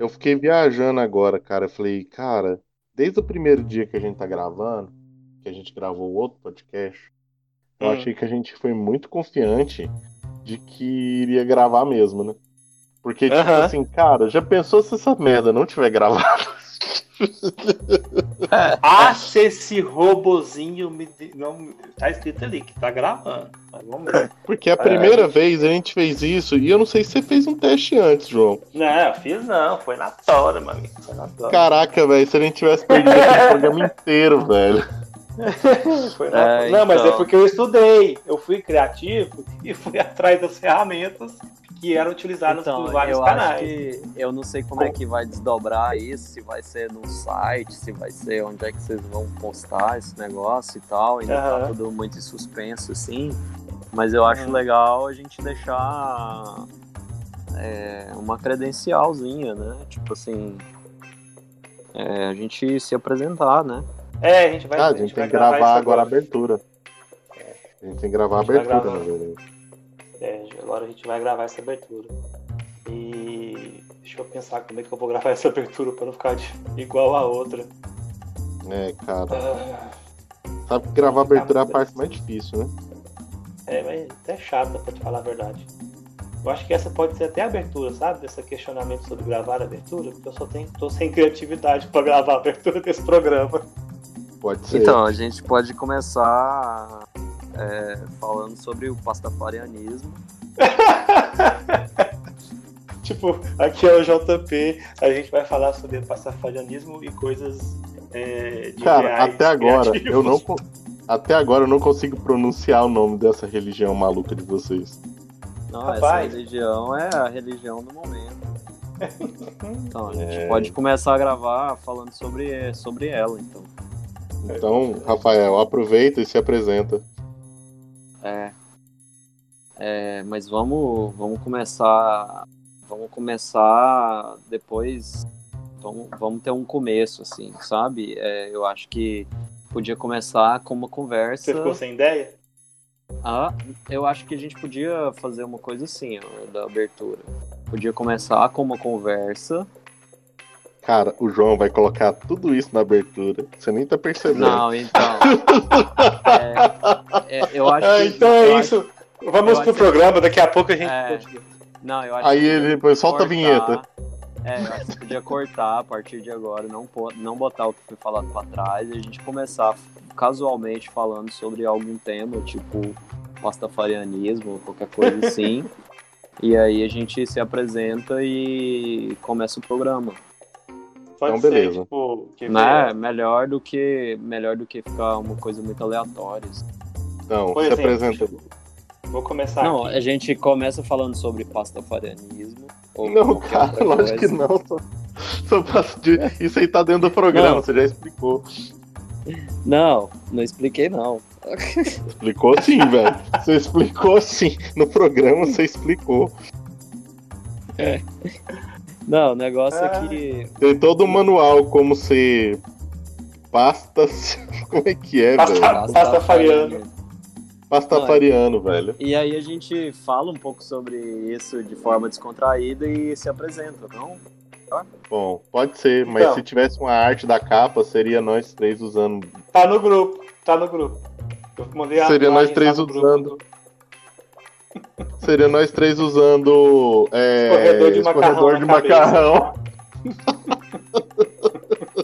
Eu fiquei viajando agora, cara. Eu falei, cara, desde o primeiro dia que a gente tá gravando, que a gente gravou o outro podcast, eu Hum. achei que a gente foi muito confiante de que iria gravar mesmo, né? Porque, tipo Aham. assim, cara, já pensou se essa merda não tiver gravado? Ah, se esse robozinho me. Não, tá escrito ali que tá gravando. Mas vamos ver. Porque a primeira vez a gente fez isso, e eu não sei se você fez um teste antes, João. Não, eu fiz não. Foi na tora, meu amigo. Foi na tora. Caraca, velho, se a gente tivesse perdido aquele programa inteiro, velho. Foi na- É, não, mas é então. porque eu estudei. Eu fui criativo e fui atrás das ferramentas que eram utilizadas Então, por vários eu acho canais. que eu não sei como é que vai desdobrar isso, se vai ser no site, se vai ser onde é que vocês vão postar esse negócio e tal. Ainda tá Aham. tudo muito em suspenso, assim. Mas eu acho Uhum. legal a gente deixar é, uma credencialzinha, né? Tipo assim. é, a gente se apresentar, né? É, a gente vai, Ah, a gente tem vai que gravar isso agora a abertura. A gente tem que gravar a A gente abertura, gravar. na verdade. É, agora a gente vai gravar essa abertura. E deixa eu pensar como é que eu vou gravar essa abertura para não ficar de- igual a outra. É, cara. Ah, Sabe que gravar abertura é a parte mais difícil, né? É, mas até chata pra te falar a verdade. Eu acho que essa pode ser até a abertura, sabe? Esse questionamento sobre gravar a abertura, porque eu só tenho, tô sem criatividade pra gravar a abertura desse programa. Pode ser. Então, a gente pode começar é, falando sobre o pastafarianismo. Tipo, aqui é o JP, a gente vai falar sobre pastafarianismo e coisas é, de Cara, reais até agora, criativos. eu não. Até agora eu não consigo pronunciar o nome dessa religião maluca de vocês. Não, Rapaz. essa religião é a religião do momento. Então, a gente É. pode começar a gravar falando sobre, sobre ela, então. Então, Rafael, aproveita e se apresenta. É. É, mas vamos, vamos começar. Vamos começar depois. Vamos, vamos ter um começo, assim, sabe? É, eu acho que podia começar com uma conversa. Você ficou sem ideia? Ah, eu acho que a gente podia fazer uma coisa assim, ó, da abertura. Podia começar com uma conversa. Cara, o João vai colocar tudo isso na abertura. Você nem tá percebendo. Não, então. é, é, eu acho Ah, que. então eu é acho- isso. Vamos eu pro acho- programa, daqui a pouco a gente É. Não, eu acho Aí que ele depois solta a vinheta. É, eu acho que podia cortar a partir de agora, não, não botar o que foi falado pra trás e a gente começar casualmente falando sobre algum tema, tipo pastafarianismo, qualquer coisa assim. e aí a gente se apresenta e começa o programa. Pode Então, ser, beleza. tipo, que Né? Melhor do que melhor do que ficar uma coisa muito aleatória. assim. Não, Por se exemplo, apresenta. Vou começar Não, aqui. a gente começa falando sobre pastafarianismo. ou Não, cara, outra lógico que coisa. não. Só, só passo de... Isso aí tá dentro do programa, Não. você já explicou. Não, não expliquei não. Explicou sim, velho. Você explicou sim. No programa você explicou. Não, o negócio Ah. é que. Tem todo um manual como ser pastas. Como é que é, Pasta- velho? Pastafariano. Pastafariano, velho. E aí a gente fala um pouco sobre isso de forma descontraída e se apresenta, não? Bom, pode ser, mas Então. se tivesse uma arte da capa, seria nós três usando. Tá no grupo, tá no grupo. Eu mandei a Seria nós três tá usando. Seria nós três usando. É, Escorredor de macarrão escorredor na de macarrão.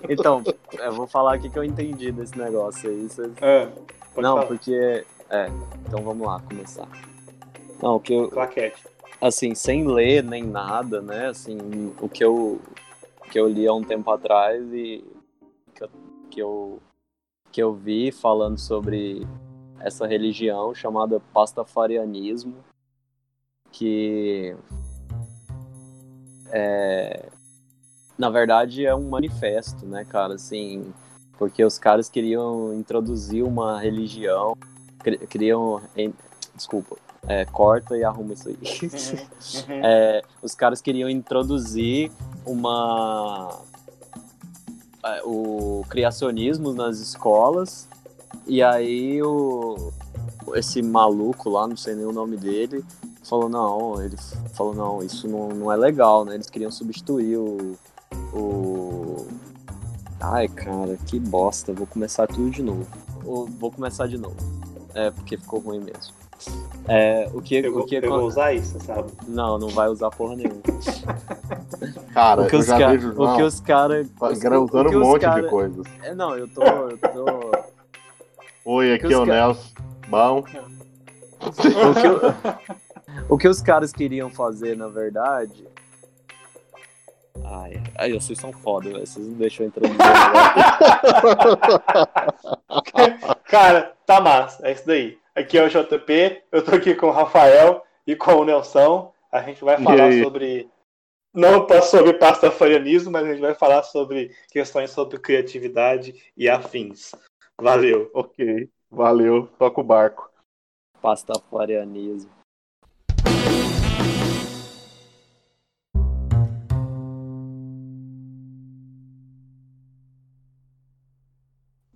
Então, eu vou falar aqui que eu entendi desse negócio aí. vocês- pode Não, falar. porque. É, então vamos lá, começar. Não, o que eu. Claquete. Assim, sem ler nem nada, né? Assim, o que eu. que eu li há um tempo atrás e. que eu, que eu, que eu vi falando sobre essa religião chamada pastafarianismo, que é, na verdade é um manifesto, né, cara, assim, porque os caras queriam introduzir uma religião, cri- queriam, em- desculpa, é, corta e arruma isso aí. Uhum. É, os caras queriam introduzir uma é, o criacionismo nas escolas e aí o esse maluco lá, não sei nem o nome dele, falou, não, ele falou, não, isso não, não é legal, né? Eles queriam substituir o. o... Ai, cara, que bosta, vou começar tudo de novo. Vou começar de novo. É, porque ficou ruim mesmo. É, o que, Eu, o vou, que eu vou usar isso, sabe? Não, não vai usar porra nenhuma. Cara, o que eu os já ca- vejo o que os caras. usando um monte de coisas. É, não, eu tô. Eu tô... Oi, aqui é o Nelson. Bom. o, que eu- o que os caras queriam fazer, na verdade. Ai, ai, vocês são foda, velho. Vocês não deixam eu entrar no Cara, tá massa, é isso daí. Aqui é o JP, eu tô aqui com o Rafael e com o Nelson. A gente vai falar sobre. Não sobre pastafarianismo, mas a gente vai falar sobre questões sobre criatividade e afins. Valeu. ok, valeu. Toca o barco. Pastafarianismo.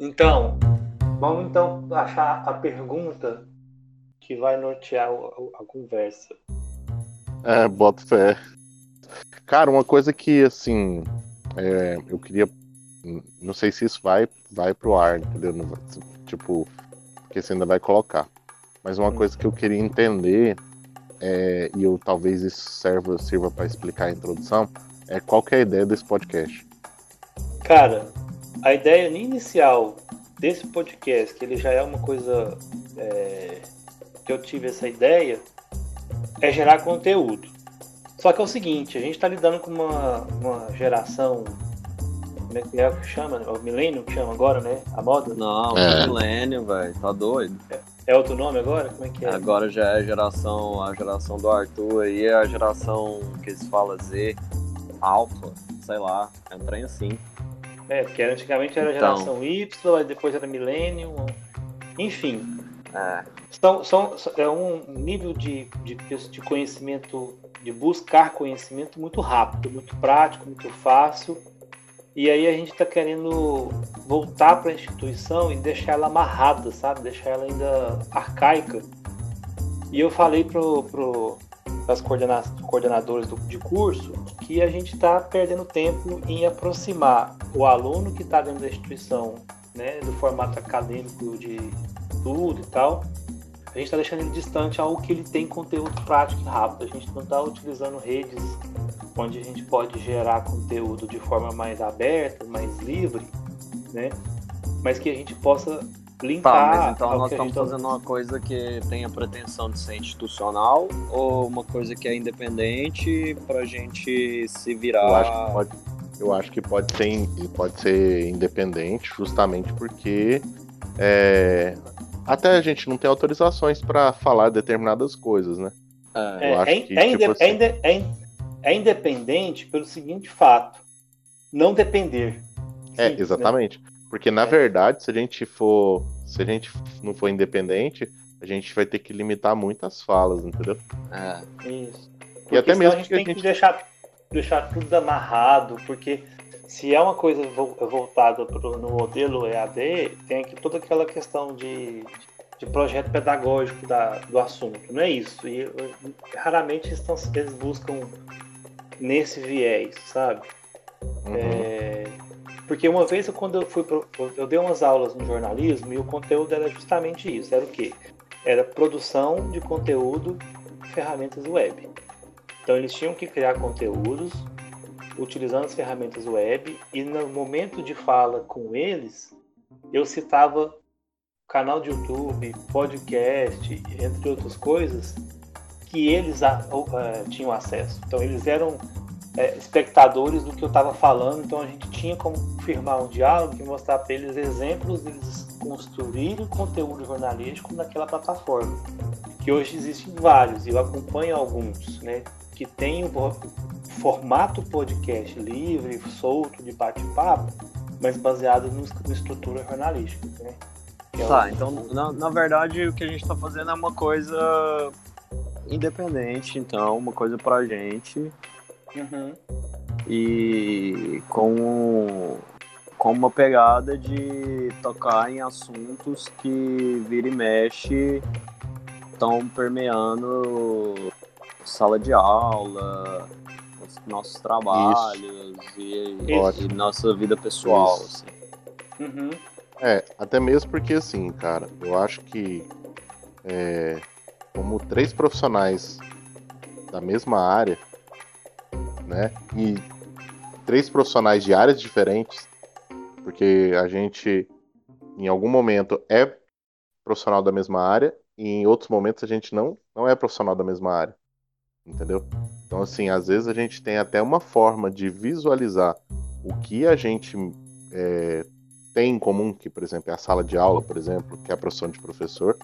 Então, vamos então achar a pergunta que vai nortear a conversa. É, boto fé. Cara, uma coisa que, assim, é, eu queria. Não sei se isso vai, vai pro ar, entendeu? Tipo, porque você ainda vai colocar. Mas uma coisa que eu queria entender, é, e eu talvez isso serva, sirva para explicar a introdução, é qual que é a ideia desse podcast. Cara, a ideia inicial desse podcast, que ele já é uma coisa é, que eu tive essa ideia, é gerar conteúdo. Só que é o seguinte, a gente está lidando com uma, uma geração, como é que é que chama? É o milênio que chama agora, né? A moda? Não, É. milênio, velho. Tá doido? É outro nome agora? Como é que é? Agora já é a geração, a geração do Arthur aí, é a geração que eles falam Z, Alpha, sei lá, é um trem assim. É, porque antigamente era Então. geração Y, depois era milênio, enfim. É, São, são, é um nível de, de, de conhecimento, de buscar conhecimento muito rápido, muito prático, muito fácil. E aí a gente está querendo voltar para a instituição e deixar ela amarrada, sabe? Deixar ela ainda arcaica. E eu falei para pro, as coordena coordenadoras do, de curso que a gente está perdendo tempo em aproximar o aluno que está dentro da instituição, né, do formato acadêmico de tudo e tal, a gente está deixando ele distante ao que ele tem conteúdo prático e rápido. A gente não está utilizando redes onde a gente pode gerar conteúdo de forma mais aberta, mais livre, né? Mas que a gente possa linkar. Tá, mas então nós estamos gente tá- fazendo uma coisa que tem a pretensão de ser institucional ou uma coisa que é independente pra gente se virar. Eu acho que pode, eu acho que pode ser, pode ser independente, justamente porque é, até a gente não tem autorizações para falar determinadas coisas, né? É, É, Eu acho é- que, é tipo assim- é é é independente pelo seguinte fato: não depender. É, Simples, né? Porque na É. verdade, se a gente for, se a gente não for independente, a gente vai ter que limitar muitas falas, entendeu? é. Isso. E Porque até senão mesmo a gente que a tem que gente- deixar, deixar tudo amarrado, porque se é uma coisa vo- voltada pro, no modelo EAD, tem aqui toda aquela questão de, de projeto pedagógico da, do assunto, não é isso? E raramente eles, estão- eles buscam nesse viés, sabe? Uhum. É, porque uma vez eu, quando eu fui pro, eu dei umas aulas no jornalismo e o conteúdo era justamente isso, era o quê? Era produção de conteúdo ferramentas web. Então eles tinham que criar conteúdos utilizando as ferramentas web e no momento de fala com eles, eu citava canal de YouTube, podcast, entre outras coisas, que eles a- eh, tinham acesso. Então eles eram eh, espectadores do que eu estava falando, então a gente tinha como firmar um diálogo e mostrar para eles exemplos deles construírem conteúdo jornalístico naquela plataforma. Que hoje existem vários, e eu acompanho alguns, né, que tem o formato podcast livre, solto, de bate-papo, mas baseado na estrutura jornalística, né? É Tá, então na, na verdade o que a gente tá fazendo é uma coisa independente, então, uma coisa pra gente Uhum. e com, com uma pegada de tocar em assuntos que vira e mexe estão permeando sala de aula, os nossos trabalhos e, e nossa vida pessoal. Assim. Uhum. É, até mesmo porque assim, cara, eu acho que é, como três profissionais da mesma área, né? E três profissionais de áreas diferentes, porque a gente em algum momento é profissional da mesma área e em outros momentos a gente não, não é profissional da mesma área. Entendeu? Então, assim, às vezes a gente tem até uma forma de visualizar o que a gente é, tem em comum, que, por exemplo, é a sala de aula, por exemplo, que é a profissão de professor,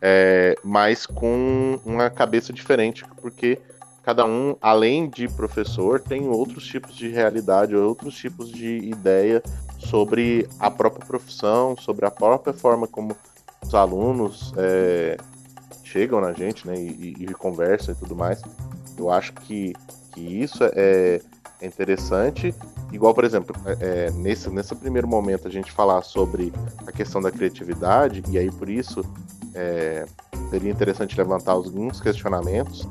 é, mas com uma cabeça diferente, porque cada um, além de professor, tem outros tipos de realidade, outros tipos de ideia sobre a própria profissão, sobre a própria forma como os alunos é, chegam na gente, né, e, e, e, conversam e tudo mais. Eu acho que, que isso é, é interessante. Igual, por exemplo, é, nesse, nesse primeiro momento a gente falar sobre a questão da criatividade, e aí por isso é, seria interessante levantar alguns questionamentos,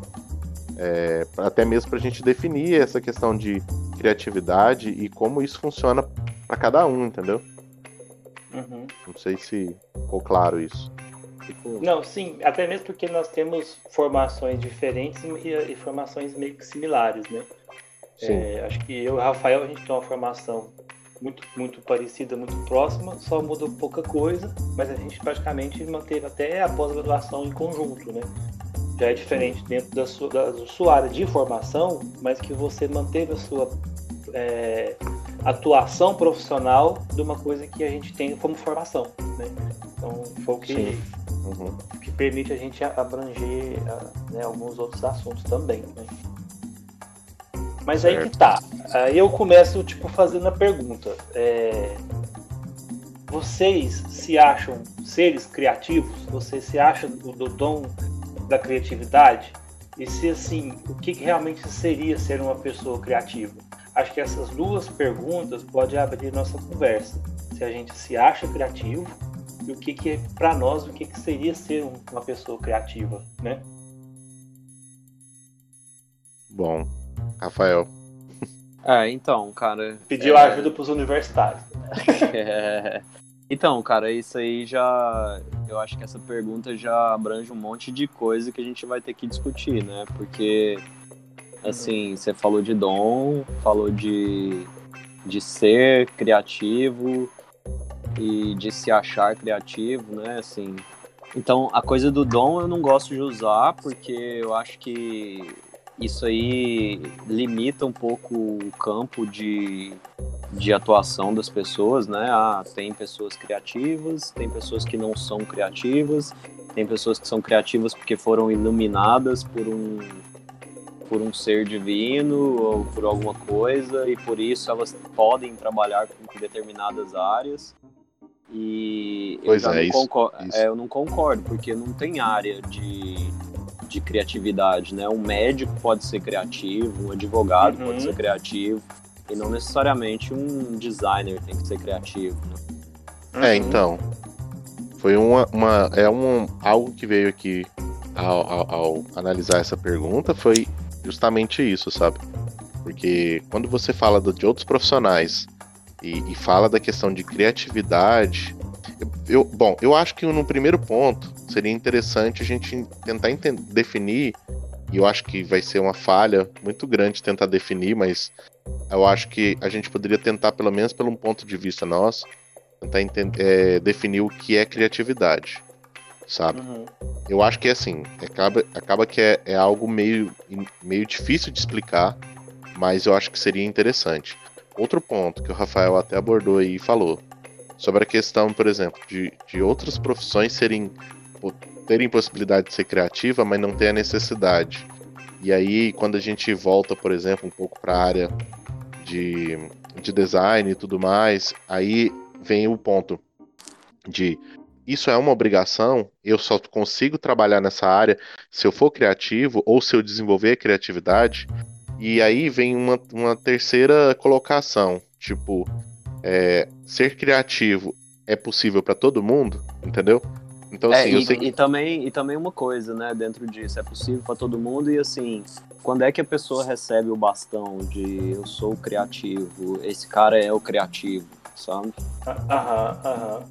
é, até mesmo para a gente definir essa questão de criatividade e como isso funciona para cada um, entendeu? Uhum. Não sei se ficou claro isso. Não, sim, até mesmo porque nós temos formações diferentes e, e formações meio que similares, né? É, acho que eu e o Rafael a gente tem uma formação muito, muito parecida, muito próxima, só mudou pouca coisa, mas a gente praticamente manteve até a pós-graduação em conjunto, né? Já é diferente dentro da sua, da sua área de formação, mas que você manteve a sua é, atuação profissional de uma coisa que a gente tem como formação, né? Então foi o que, uhum. que permite a gente abranger né, alguns outros assuntos também, né? Mas certo. aí que tá. Aí eu começo, tipo, fazendo a pergunta. É... Vocês se acham seres criativos? Vocês se acham do dom da criatividade? E se assim, o que realmente seria ser uma pessoa criativa? Acho que essas duas perguntas podem abrir nossa conversa. Se a gente se acha criativo e o que, que é para nós o que, que seria ser uma pessoa criativa, né? Bom, Rafael. É, então, cara. Pediu é... ajuda pros universitários. é... Então, cara, isso aí já. Eu acho que essa pergunta já abrange um monte de coisa que a gente vai ter que discutir, né? Porque, assim, você falou de dom, falou de, de ser criativo e de se achar criativo, né? Assim. Então, a coisa do dom eu não gosto de usar porque eu acho que isso aí limita um pouco o campo de, de atuação das pessoas, né? Ah, tem pessoas criativas, tem pessoas que não são criativas, tem pessoas que são criativas porque foram iluminadas por um por um ser divino ou por alguma coisa e por isso elas podem trabalhar com determinadas áreas. E pois eu, é, não isso, isso. É, eu não concordo, porque não tem área de de criatividade, né? Um médico pode ser criativo, um advogado Uhum. pode ser criativo, e não necessariamente um designer tem que ser criativo. Né? É, então. Foi uma, uma. É um, algo que veio aqui ao, ao- ao analisar essa pergunta foi justamente isso, sabe? Porque quando você fala de outros profissionais e, e fala da questão de criatividade, eu, bom, eu acho que no primeiro ponto seria interessante a gente tentar enten- definir, e eu acho que vai ser uma falha muito grande tentar definir, mas eu acho que a gente poderia tentar, pelo menos pelo um ponto de vista nosso, tentar é, definir o que é criatividade, sabe? Uhum. Eu acho que é assim, acaba, acaba que é, é algo meio, meio difícil de explicar, mas eu acho que seria interessante. Outro ponto que o Rafael até abordou aí e falou, sobre a questão, por exemplo, de, de outras profissões serem terem possibilidade de ser criativa, mas não ter a necessidade. E aí, quando a gente volta, por exemplo, um pouco para a área de, de design e tudo mais, aí vem o ponto de isso é uma obrigação, eu só consigo trabalhar nessa área se eu for criativo ou se eu desenvolver a criatividade. E aí vem uma, uma terceira colocação, tipo, é, ser criativo é possível para todo mundo, entendeu? Então, É, assim, eu e, sei que. e também, e também uma coisa, né, dentro disso, é possível para todo mundo e assim, quando é que a pessoa recebe o bastão de eu sou o criativo, esse cara é o criativo, sabe? Aham, aham.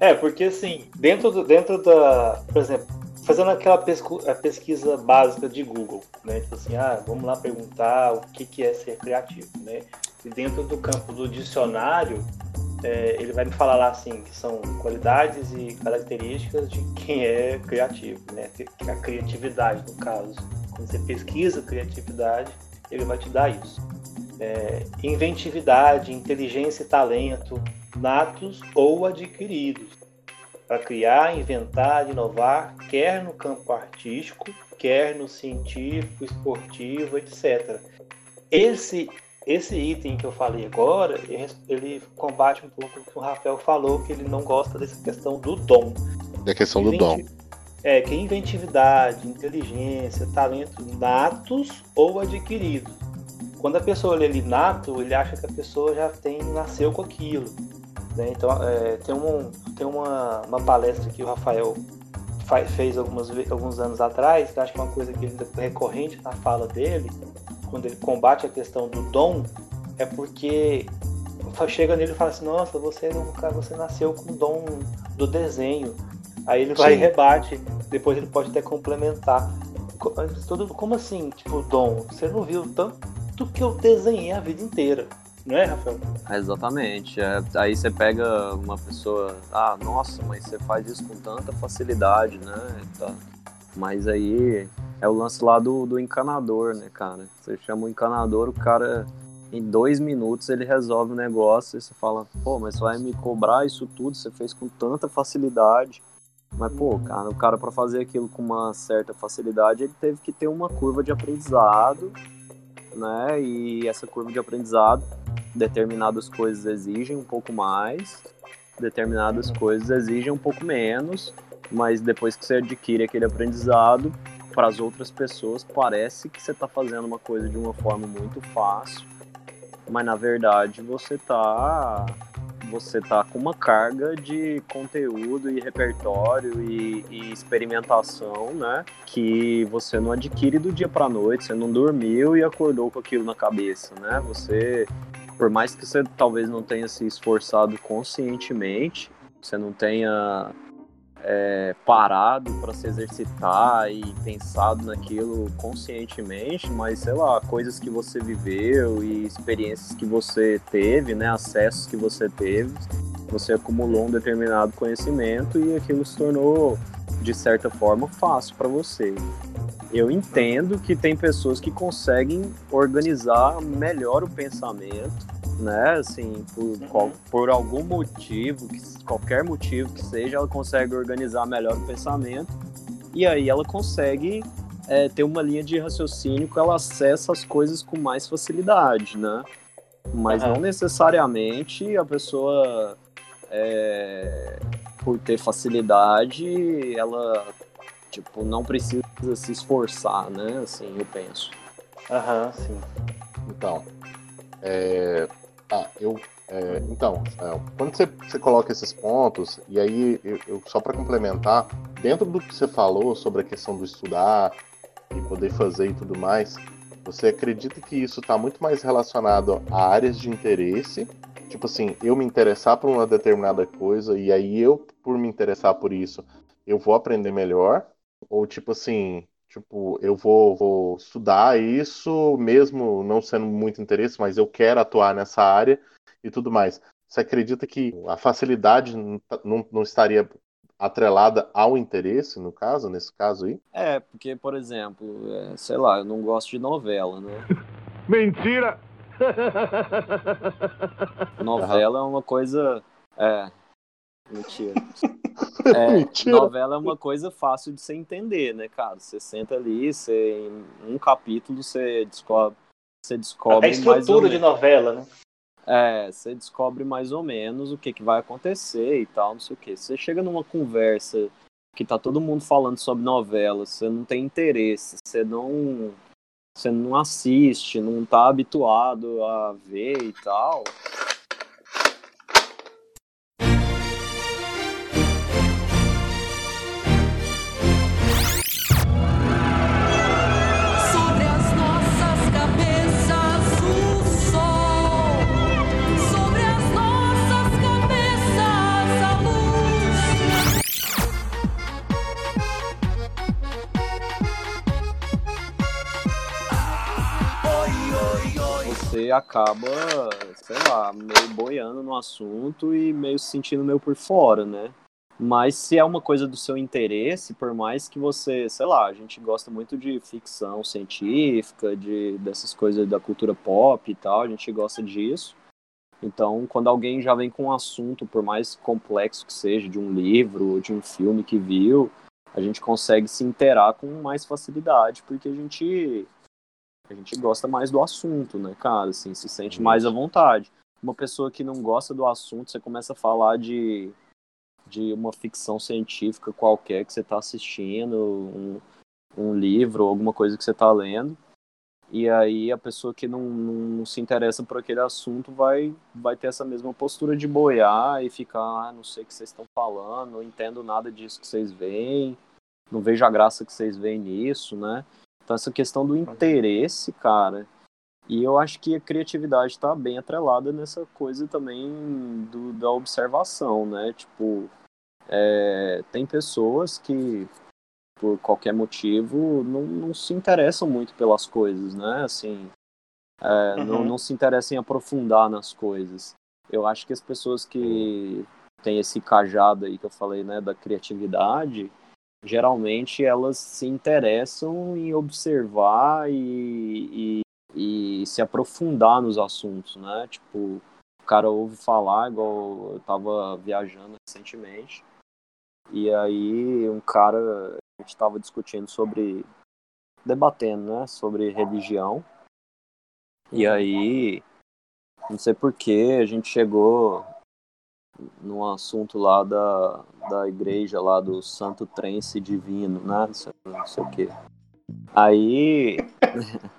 É, porque assim, dentro, do, dentro da. Por exemplo, fazendo aquela pescu- pesquisa básica de Google, né? Tipo assim, ah, vamos lá perguntar o que, que é ser criativo, né? E dentro do campo do dicionário, é, ele vai me falar lá assim, que são qualidades e características de quem é criativo, né? A criatividade, no caso. Quando você pesquisa criatividade, ele vai te dar isso. É, inventividade, inteligência e talento, natos ou adquiridos, para criar, inventar, inovar, quer no campo artístico, quer no científico, esportivo, etc. Esse esse item que eu falei agora, ele- ele combate um pouco o que o Rafael falou, que ele não gosta dessa questão do dom. Da questão do dom. É, que inventividade, inteligência, talento natos ou adquiridos. Quando a pessoa lê ali nato, ele acha que a pessoa já tem, nasceu com aquilo. né? Então, é, tem, um, tem uma, uma palestra que o Rafael fa- fez algumas, alguns anos atrás, que eu acho que é uma coisa que ele, é recorrente na fala dele, quando ele combate a questão do dom, é porque chega nele e fala assim, nossa, você, é você nasceu com o dom do desenho. Aí ele vai e Sim. rebate, depois ele pode até complementar. Tudo, como assim, tipo, dom? Você não viu tanto que eu desenhei a vida inteira, não é, Rafael? Exatamente. É, aí você pega uma pessoa, ah, nossa, mas você faz isso com tanta facilidade, né? Tá. Mas aí é o lance lá do, do encanador, né, cara? Você chama o encanador, o cara em dois minutos ele resolve o negócio e você fala, pô, mas vai me cobrar isso tudo, você fez com tanta facilidade. Mas, pô, cara, o cara para fazer aquilo com uma certa facilidade, ele teve que ter uma curva de aprendizado, né? E essa curva de aprendizado determinadas coisas exigem um pouco mais, determinadas coisas exigem um pouco menos, mas depois que você adquire aquele aprendizado, para as outras pessoas parece que você está fazendo uma coisa de uma forma muito fácil, mas na verdade você tá você tá com uma carga de conteúdo e repertório e, e experimentação, né? Que você não adquire do dia para noite, você não dormiu e acordou com aquilo na cabeça, né? Você por mais que você talvez não tenha se esforçado conscientemente, você não tenha é, parado para se exercitar e pensado naquilo conscientemente, mas sei lá, coisas que você viveu e experiências que você teve, né, acessos que você teve, você acumulou um determinado conhecimento e aquilo se tornou de certa forma fácil para você. Eu entendo que tem pessoas que conseguem organizar melhor o pensamento, né? Assim, por, qual- por algum motivo, que- qualquer motivo que seja, ela consegue organizar melhor o pensamento e aí ela consegue é, ter uma linha de raciocínio que ela acessa as coisas com mais facilidade, né? Mas Aham. não necessariamente a pessoa, é, por ter facilidade, ela tipo não precisa se esforçar, né? Assim, eu penso. Aham, sim. Então, é, ah, eu, é, então, é, quando você, você coloca esses pontos, e aí, eu, eu- só para complementar, dentro do que você falou sobre a questão do estudar e poder fazer e tudo mais, você acredita que isso está muito mais relacionado a áreas de interesse? Tipo assim, eu me interessar por uma determinada coisa, e aí eu, por me interessar por isso, eu vou aprender melhor? Ou tipo assim, Tipo, eu vou, vou estudar isso, mesmo não sendo muito interesse, mas eu quero atuar nessa área e tudo mais. Você acredita que a facilidade não, tá- não- não estaria atrelada ao interesse, no caso, nesse caso aí? É, porque, por exemplo, é, sei lá, eu não gosto de novela, né? Mentira! Novela é uma coisa. É. Mentira. É, Mentira. Novela é uma coisa fácil de você entender, né, cara? Você senta ali, você, em um capítulo você descobre. Você A descobre mais ou estrutura de menos. novela, né? É, você descobre mais ou menos o que, que vai acontecer e tal, não sei o que. Você chega numa conversa que tá todo mundo falando sobre novela, você não tem interesse, você não. Você não assiste, não tá habituado a ver e tal. Você acaba, sei lá, meio boiando no assunto e meio se sentindo meio por fora, né? Mas se é uma coisa do seu interesse, por mais que você, sei lá, a gente gosta muito de ficção científica, de dessas coisas da cultura pop e tal, a gente gosta disso. Então, quando alguém já vem com um assunto, por mais complexo que seja, de um livro, de um filme que viu, a gente consegue se interar com mais facilidade, porque a gente a gente gosta mais do assunto, né, cara? Assim, se sente mais à vontade. Uma pessoa que não gosta do assunto, você começa a falar de, de uma ficção científica qualquer que você está assistindo, um, um livro, alguma coisa que você está lendo. E aí a pessoa que não, não, se interessa por aquele assunto vai, vai ter essa mesma postura de boiar e ficar, ah, não sei o que vocês estão falando, não entendo nada disso que vocês veem, não vejo a graça que vocês veem nisso, né? Então, essa questão do interesse, cara, e eu acho que a criatividade está bem atrelada nessa coisa também do, da observação, né? Tipo, é, tem pessoas que, por qualquer motivo, não, não se interessam muito pelas coisas, né? Assim, é, uhum. não, não se interessam em aprofundar nas coisas. Eu acho que as pessoas que têm esse cajado aí que eu falei, né, da criatividade, geralmente elas se interessam em observar e, e, e, se aprofundar nos assuntos, né? Tipo, o cara ouve falar, igual eu tava viajando recentemente, e aí um cara, a gente tava discutindo sobre, debatendo, né, sobre religião, e aí, não sei porquê, a gente chegou num assunto lá da, da igreja lá do Santo Trence Divino, né? Não sei, o quê. Aí.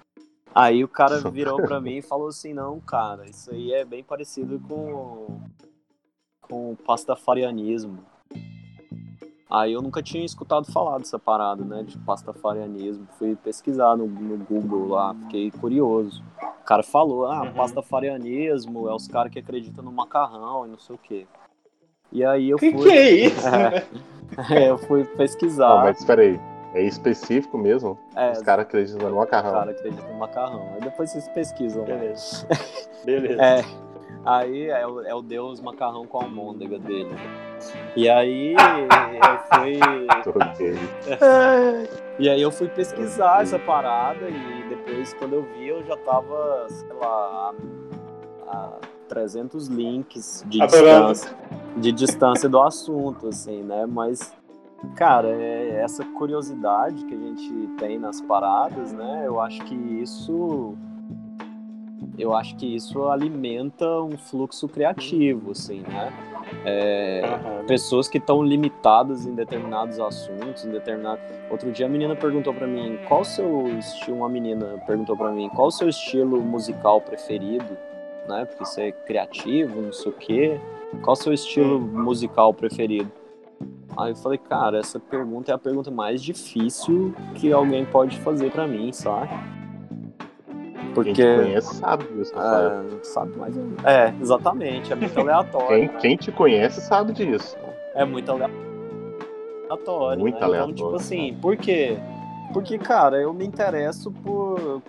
Aí o cara virou pra mim e falou assim, não, cara, isso aí é bem parecido com com pastafarianismo. Aí eu nunca tinha escutado falar dessa parada, né, de pastafarianismo. Fui pesquisar no, no Google lá, fiquei curioso. O cara falou, ah, uhum. pastafarianismo é os caras que acreditam no macarrão e não sei o quê. E aí eu que fui. Que é isso? é, eu fui pesquisar. Não, mas espera aí. É específico mesmo? É, os caras acreditam no macarrão. Os caras acreditam no macarrão. Aí depois vocês pesquisam. Beleza. Beleza. É, aí é o, é o deus macarrão com a almôndega dele. E aí eu fui. e aí eu fui pesquisar essa parada e depois, quando eu vi, eu já tava, sei lá, a 300 links de distância, de distância do assunto, assim, né? Mas, cara, é essa curiosidade que a gente tem nas paradas, né? Eu acho que isso eu acho que isso alimenta um fluxo criativo, assim, né? É, uhum. Pessoas que estão limitadas em determinados assuntos, em determinado. Outro dia a menina perguntou para mim qual o seu estilo. Uma menina perguntou para mim qual o seu estilo musical preferido né? Porque você é criativo, não sei o quê. Qual o seu estilo musical preferido? Aí eu falei, cara, essa pergunta é a pergunta mais difícil que alguém pode fazer para mim, sabe? Porque. Quem te conhece sabe disso, é, sabe mais ou menos. É, exatamente, é muito aleatório. quem, né? quem te conhece sabe disso. É muito aleatório. Muito né? aleatório. Então, tipo assim, por quê? Porque, cara, eu me interesso por,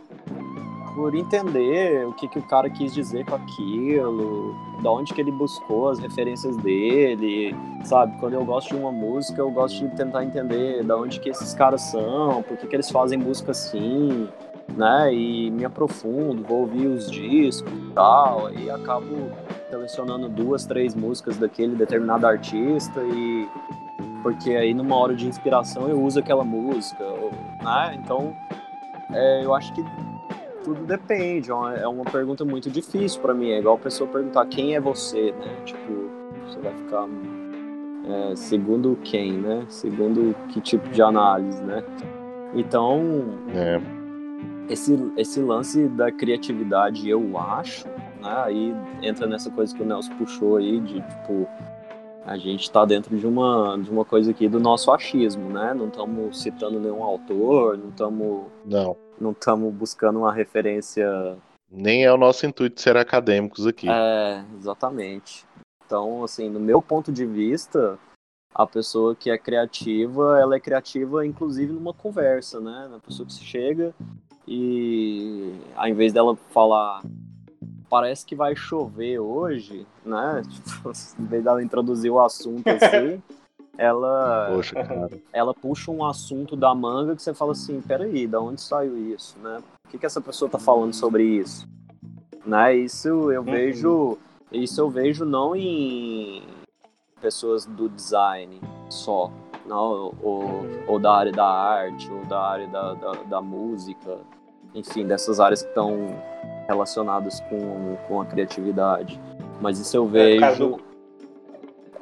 por entender o que, que o cara quis dizer com aquilo, da onde que ele buscou as referências dele, sabe? Quando eu gosto de uma música, eu gosto de tentar entender da onde que esses caras são, por que, que eles fazem música assim, né? E me aprofundo, vou ouvir os discos e tal, e acabo selecionando duas, três músicas daquele determinado artista e porque aí numa hora de inspiração eu uso aquela música, né? Então é, eu acho que tudo depende. É uma, é pergunta muito difícil para mim. É igual a pessoa perguntar quem é você, né? Tipo, você vai ficar é, segundo quem, né? Segundo que tipo de análise, né? Então, é. Esse, esse lance da criatividade, eu acho, né? Aí entra nessa coisa que o Nelson puxou aí, de tipo, a gente está dentro de uma, de uma coisa aqui do nosso achismo, né? Não estamos citando nenhum autor, não estamos. Não não estamos buscando uma referência. Nem é o nosso intuito ser acadêmicos aqui. É, exatamente. Então, assim, no meu ponto de vista, a pessoa que é criativa, ela é criativa inclusive numa conversa, né? A pessoa que chega e ao invés dela falar parece que vai chover hoje, né? Tipo, em vez dela introduzir o assunto assim, ela, Poxa, ela puxa um assunto da manga que você fala assim, peraí, da onde saiu isso, né? Por que, que essa pessoa tá falando sobre isso? Né? Isso eu vejo. Isso eu vejo não em pessoas do design só, não, ou, ou da área da arte, ou da área da, da, da música, enfim, dessas áreas que estão relacionadas com, com a criatividade. Mas isso eu É, vejo.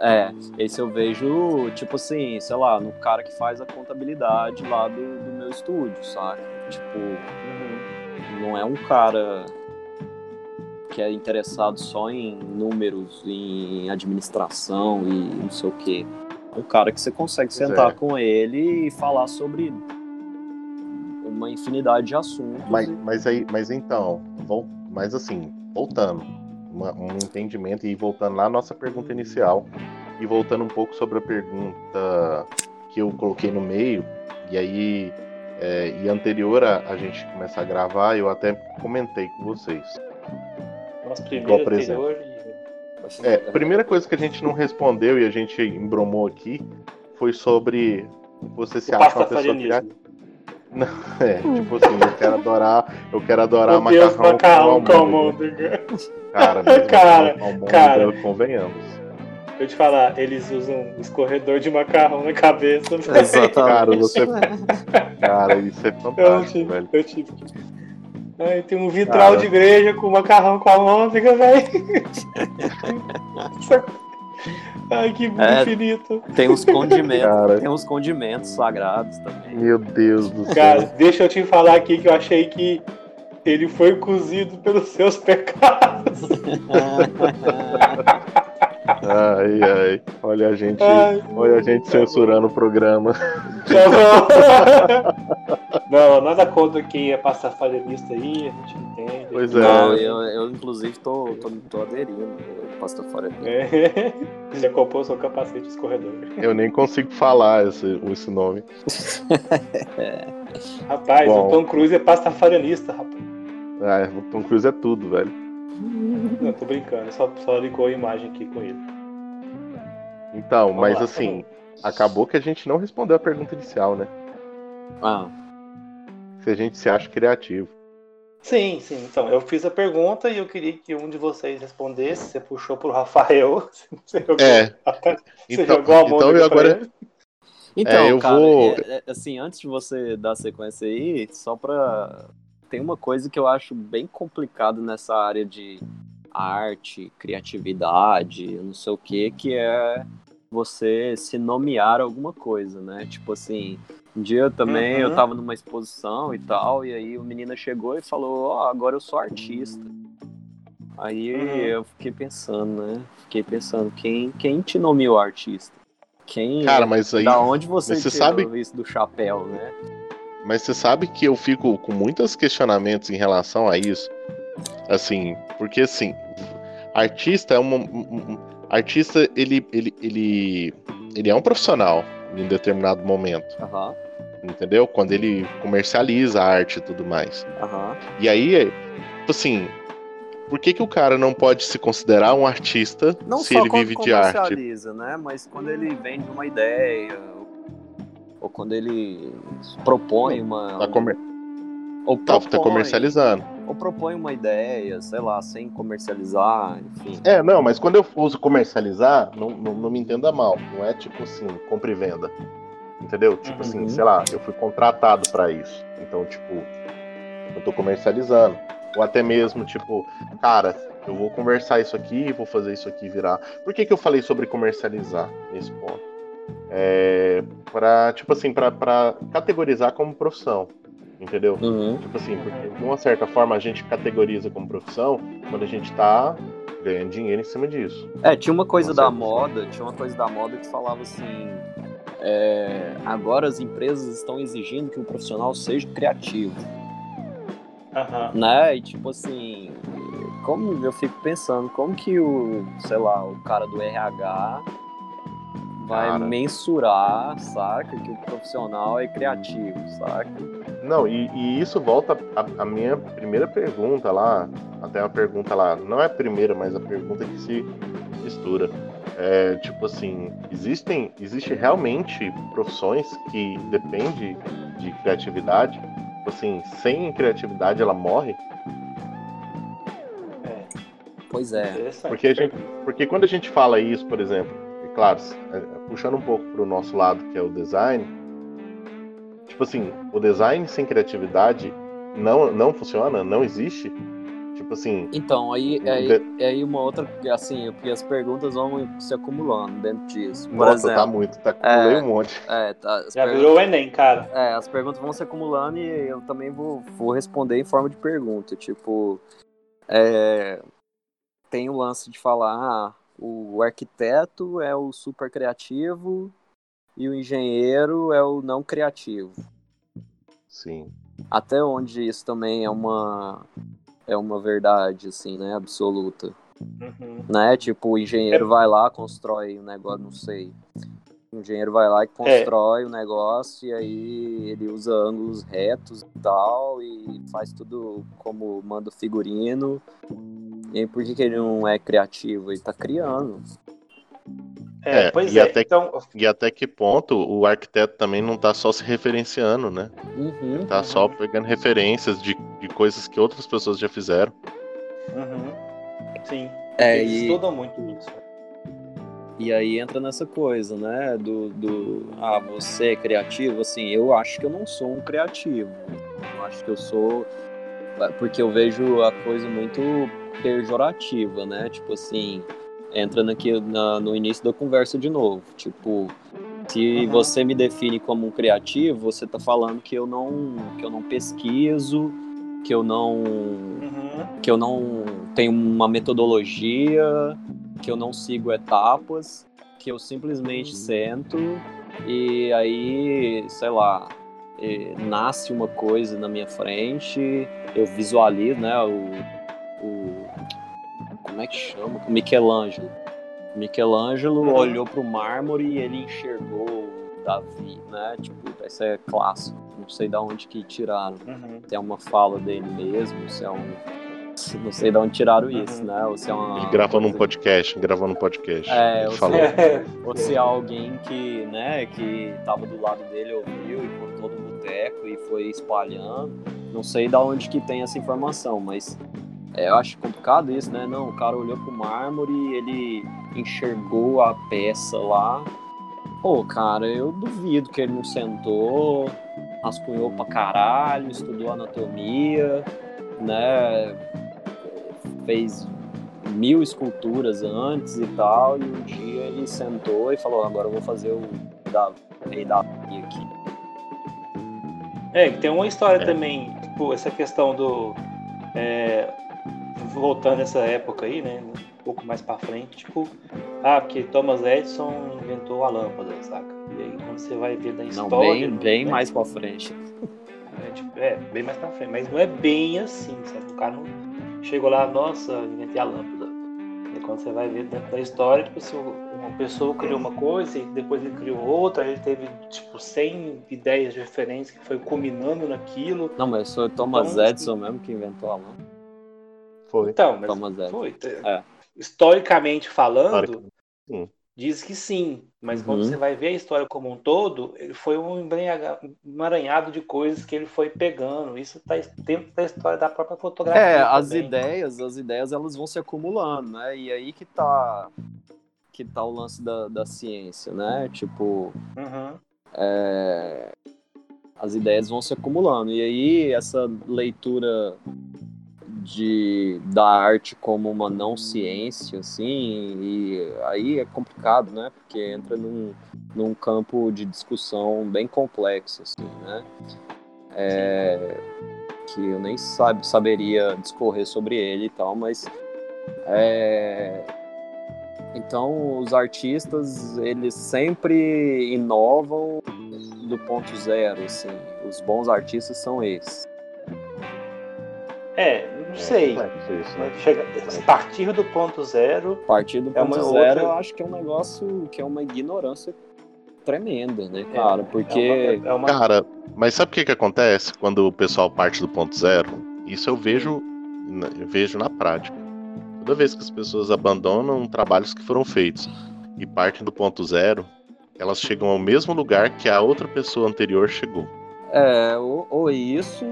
É, esse eu vejo, tipo assim, sei lá, no cara que faz a contabilidade lá do, do meu estúdio, saca? Tipo, Uhum. não é um cara que é interessado só em números, em administração e não sei o quê. É um cara que você consegue Pois sentar é. com ele e falar sobre uma infinidade de assuntos. Mas, e- mas aí, mas então, mas assim, voltando, uma- um entendimento e voltando lá à nossa pergunta inicial e voltando um pouco sobre a pergunta que eu coloquei no meio e aí é, e anterior a, a gente começar a gravar, eu até comentei com vocês. Nosso Igual, primeiro por anterior e É, a primeira coisa que a gente não respondeu e a gente embromou aqui foi sobre você se o acha uma pessoa criativa. pastafarianismo. É, tipo assim, eu quero adorar, eu quero adorar Meu Deus, macarrão com almôndega. Cara, Cara, macarrão almôndega, cara. convenhamos. Eu te falar, eles usam um escorredor de macarrão na cabeça. Exatamente. Cara, você- Cara, isso é Eu fantástico, tive, velho. eu tive. Ai, tem um vitral Cara. de igreja com macarrão com almôndega, velho. Ai, que É. infinito. Tem uns condimentos, Cara. tem uns condimentos sagrados também. Meu Deus do Cara, céu. deixa eu te falar aqui que eu achei que ele foi cozido pelos seus pecados. Ai, ai. Olha a gente, Ai, olha a gente censurando o programa. Tá. Não, nada contra quem é pastafarianista aí, a gente entende. Pois é. Não, eu, eu inclusive tô, tô, tô aderindo ao Pastafari. É. Já comprou seu capacete escorredor. Eu nem consigo falar esse, esse nome. Rapaz, Bom. o Tom Cruise é pastafarianista, rapaz. Ah, o Tom Cruise é tudo, velho. Não, tô brincando, só, só ligou a imagem aqui com ele. Então, Vamos mas lá, assim, acabou que a gente não respondeu a pergunta inicial, né? Ah, Se a gente se acha criativo. Sim, sim. Então, eu fiz a pergunta e eu queria que um de vocês respondesse. Você puxou pro Rafael. Você jogou, É. você Então, jogou a mão então eu agora. Então, É, eu cara, vou- é- é- assim, antes de você dar sequência aí, só pra. Tem uma coisa que eu acho bem complicado nessa área de arte, criatividade, não sei o que, que é você se nomear alguma coisa, né? Tipo assim, um dia também Uhum. eu tava numa exposição e tal, e aí o menina chegou e falou, ó, agora eu sou artista. Aí Uhum. eu fiquei pensando, né? Fiquei pensando, quem, quem te nomeou artista? Quem Cara, mas aí. da onde você, você sabe- isso do chapéu, né? Mas você sabe que eu fico com muitos questionamentos em relação a isso. Assim, porque assim, artista é uma. um- artista, ele, ele, ele, ele é um profissional em determinado momento, Aham, entendeu? Quando ele comercializa a arte e tudo mais. aham. E aí, tipo assim, por que, que o cara não pode se considerar um artista Não se só ele vive de arte? comercializa, né? Mas quando ele vende uma ideia, ou quando ele propõe uma. Tá, comer... ou, tá, tá propõe, comercializando. ou propõe uma ideia, sei lá, sem comercializar, enfim. É, não, mas quando eu uso comercializar, não, não, não me entenda mal. Não é tipo assim, compra e venda. Entendeu? Tipo Uhum. assim, sei lá, eu fui contratado pra isso. Então, tipo, eu tô comercializando. Ou até mesmo, tipo, cara, eu vou conversar isso aqui, vou fazer isso aqui virar. Por que, que eu falei sobre comercializar nesse ponto? É, pra, tipo assim, pra, pra categorizar como profissão. Entendeu? Uhum. Tipo assim, porque de uma certa forma a gente categoriza como profissão quando a gente tá ganhando dinheiro em cima disso. É, tinha uma coisa Com da moda, tinha uma coisa da moda que falava assim. é, agora as empresas estão exigindo que o profissional seja criativo. Aham. né? E tipo assim, como eu fico pensando, como que o, sei lá, o cara do RH vai Cara. mensurar, saca, que o profissional é criativo, saca? Não, e, e isso volta à minha primeira pergunta lá, até a pergunta lá, não é a primeira, mas a pergunta que se mistura. É, tipo assim, existem, existe realmente profissões que dependem de criatividade? Tipo assim, sem criatividade ela morre? É. Pois é. Porque, gente, porque quando a gente fala isso, por exemplo, e claro, é, puxando um pouco para o nosso lado, que é o design, tipo assim, o design sem criatividade não, não funciona, não existe. Tipo assim. Então, aí é, é aí uma outra. Assim, porque as perguntas vão se acumulando dentro disso. Por Nossa, tá exemplo, tá muito, tá acumulei é, um monte. É, tá, Já perguntas, virou o Enem, cara. É, as perguntas vão se acumulando e eu também vou, vou responder em forma de pergunta. Tipo, é, tem o lance de falar, ah, o arquiteto é o super criativo e o engenheiro é o não criativo. Sim. Até onde isso também é uma é uma verdade assim, né, absoluta. Uhum. Né? Tipo, o engenheiro é. vai lá, constrói um negócio, não sei. O engenheiro vai lá e constrói é. o negócio e aí ele usa ângulos retos e tal e faz tudo como manda o figurino. E por que, que ele não é criativo? Ele tá criando. É, é, pois e, é. Até, então... e até que ponto o arquiteto também não está só se referenciando, né? Uhum, Ele tá só pegando referências de, de coisas que outras pessoas já fizeram. Uhum. Sim. É, Eles e... estudam muito isso. E aí entra nessa coisa, né? Do, do. Ah, você é criativo? Assim, eu acho que eu não sou um criativo. Eu acho que eu sou. Porque eu vejo a coisa muito pejorativa, né? Tipo assim entra aqui na, no início da conversa de novo. Tipo, se uhum. você me define como um criativo, você está falando que eu não que eu não pesquiso, que eu não uhum. que eu não tenho uma metodologia, que eu não sigo etapas, que eu simplesmente sento e aí, sei lá, nasce uma coisa na minha frente, eu visualizo, né, o como é que chama? Michelangelo. Michelangelo uhum. olhou para o mármore e ele enxergou Davi, né? Tipo, esse é clássico. Não sei de onde que tiraram. Uhum. Se é uma fala dele mesmo, se é um. Não sei de onde tiraram isso, uhum. né? Ou se é uma. Ele gravou num podcast, gravou num podcast. É, ou se, é, ou se é alguém que, né, que tava do lado dele ouviu e contou no boteco e foi espalhando. Não sei de onde que tem essa informação, mas é, eu acho complicado isso, né? Não, o cara olhou pro mármore, ele enxergou a peça lá. Pô, cara, eu duvido que ele não sentou, rascunhou pra caralho, estudou anatomia, né? Fez mil esculturas antes e tal, e um dia ele sentou e falou, agora eu vou fazer o da, rei da aqui. É, tem uma história é. também, tipo, essa questão do. É, voltando nessa época aí, né? Um pouco mais para frente, tipo, ah, porque Thomas Edison inventou a lâmpada, saca? E aí quando você vai ver da história. Não, bem, bem né? mais para frente. É, tipo, é, bem mais para frente, mas não é bem assim, sabe? O cara não chegou lá, nossa, inventei a lâmpada. E quando você vai ver dentro da história, tipo assim, uma pessoa criou uma coisa e depois ele criou outra, ele teve tipo 100 ideias diferentes que foi culminando naquilo. Não, mas foi Thomas então, Edison mesmo que inventou a lâmpada. Foi. Então, mas foi. É. Historicamente falando, diz que sim. Mas uhum. quando você vai ver a história como um todo, ele foi um emaranhado de coisas que ele foi pegando. Isso está dentro da história da própria fotografia. É, também. as ideias, as ideias elas vão se acumulando, né? E aí que tá que tá o lance da, da ciência, né? Tipo, uhum. é, as ideias vão se acumulando. E aí essa leitura de da arte como uma não ciência, assim, e aí é complicado, né? Porque entra num, num campo de discussão bem complexo, assim, né? É, que eu nem sabe, saberia discorrer sobre ele e tal, mas é, então os artistas eles sempre inovam do ponto zero, assim. Os bons artistas são esses. É, não é sei. Isso, né? Chega, partir do ponto zero. Partir do ponto é zero, outra... eu acho que é um negócio que é uma ignorância tremenda, né, cara? Porque. É uma, é uma... Cara, mas sabe o que, que acontece quando o pessoal parte do ponto zero? Isso eu vejo, eu vejo na prática. Toda vez que as pessoas abandonam trabalhos que foram feitos e partem do ponto zero, elas chegam ao mesmo lugar que a outra pessoa anterior chegou. É, ou, ou isso,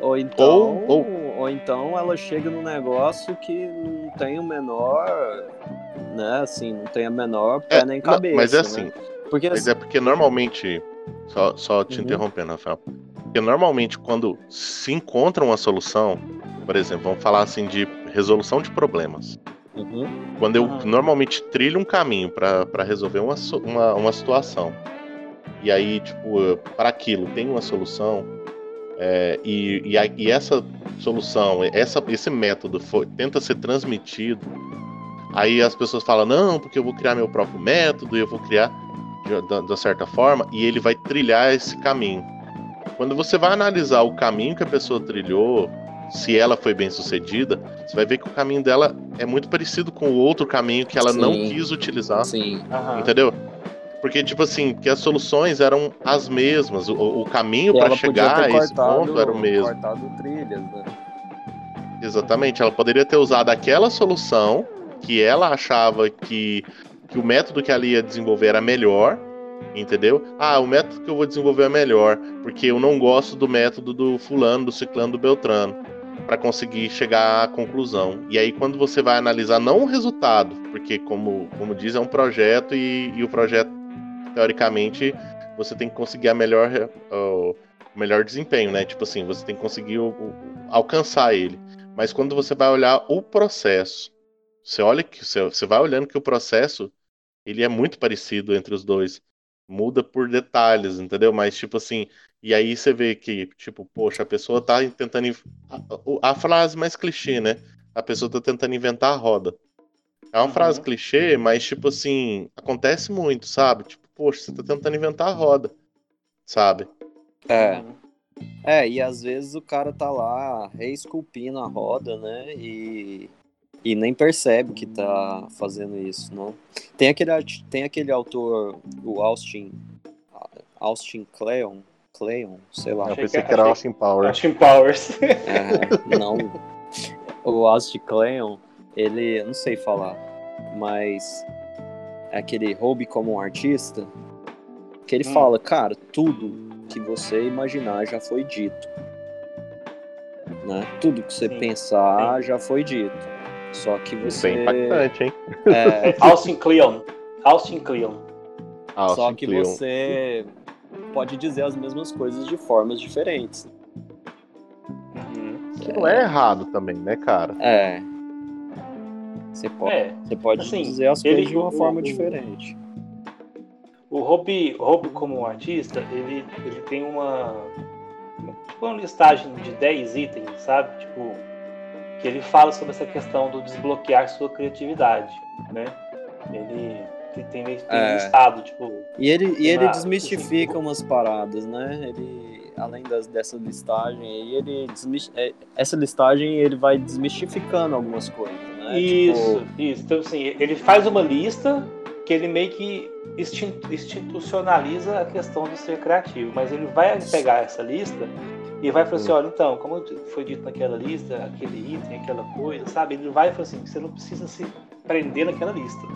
ou então, Ou- ou- ou então ela chega num negócio que não tem o menor, né, assim, não tem a menor pé É, nem não, cabeça. mas é né? assim, Porque Mas é porque normalmente, só, só te Uhum. interrompendo, Rafael, porque normalmente quando se encontra uma solução, por exemplo, vamos falar assim de resolução de problemas. Uhum, Quando eu normalmente trilho um caminho para resolver uma, uma, uma situação, e aí, tipo, para aquilo tem uma solução, é, e, e, a- e essa solução, essa, esse método foi- tenta ser transmitido, aí as pessoas falam, não, porque eu vou criar meu próprio método, e eu vou criar de, da- da certa forma, e ele vai trilhar esse caminho. Quando você vai analisar o caminho que a pessoa trilhou, se ela foi bem sucedida, você vai ver que o caminho dela é muito parecido com o outro caminho que ela não Sim. quis utilizar. sim. Aham. Porque, tipo assim, que as soluções eram as mesmas, o, o caminho para chegar a esse cortado, ponto era o mesmo. cortado trilhas, né? Exatamente, ela poderia ter usado aquela solução que ela achava que, que o método que ela ia desenvolver era melhor, entendeu? Ah, o método que eu vou desenvolver é melhor, porque eu não gosto do método do fulano, do ciclano, do beltrano, para conseguir chegar à conclusão. E aí quando você vai analisar não o resultado, porque como, como diz, é um projeto e, e o projeto, teoricamente, você tem que conseguir a melhor, o melhor desempenho, né? Tipo assim, você tem que conseguir o- o- alcançar ele. Mas quando você vai olhar o processo, você olha que você, vai olhando que o processo ele é muito parecido entre os dois. Muda por detalhes, entendeu? Mas tipo assim, e aí você vê que, tipo, poxa, a pessoa tá tentando. A, a frase mais clichê, né? A pessoa tá tentando inventar a roda. É uma Uhum. frase clichê, mas tipo assim, acontece muito, sabe? Tipo, poxa, você tá tentando inventar a roda, sabe? É. É, e às vezes o cara tá lá reesculpindo a roda, né? E, e nem percebe que tá fazendo isso, não. Tem aquele, tem aquele autor, o Austin, Austin Kleon, Kleon, sei lá. Eu pensei que- que era achei- Austin Power. Austin Powers. É, não. O Austin Kleon, ele, eu não sei falar, mas aquele hobby como um artista, que ele Hum. fala, cara, tudo que você imaginar já foi dito. Né? Tudo que você Sim, pensar já foi dito. Só que Isso você. é impactante, hein? é, Austin Kleon. Austin Kleon. só Austin que Kleon. você pode dizer as mesmas coisas de formas diferentes. Uhum. Que não é errado também, né, cara? É. Você pode, É, você pode assim, dizer as ele- coisas de uma o- forma o- diferente. o Hobby, Hobby como artista, ele, ele tem uma, tipo uma listagem de 10 itens, sabe? Tipo, que ele fala sobre essa questão do desbloquear sua criatividade, né? Ele, ele tem, tem É. listado, tipo, E ele, e ele desmistifica sim. umas paradas, né? Ele, além das, dessa listagem ele desmis- é, essa listagem ele vai desmistificando algumas coisas, né? Isso, Tipo, isso. Então, assim, ele faz uma lista que ele meio que institucionaliza a questão de ser criativo, mas ele vai pegar essa lista e vai falar assim, olha, então, como foi dito naquela lista, aquele item, aquela coisa, sabe? Ele vai falar assim, você não precisa se prender naquela lista, né?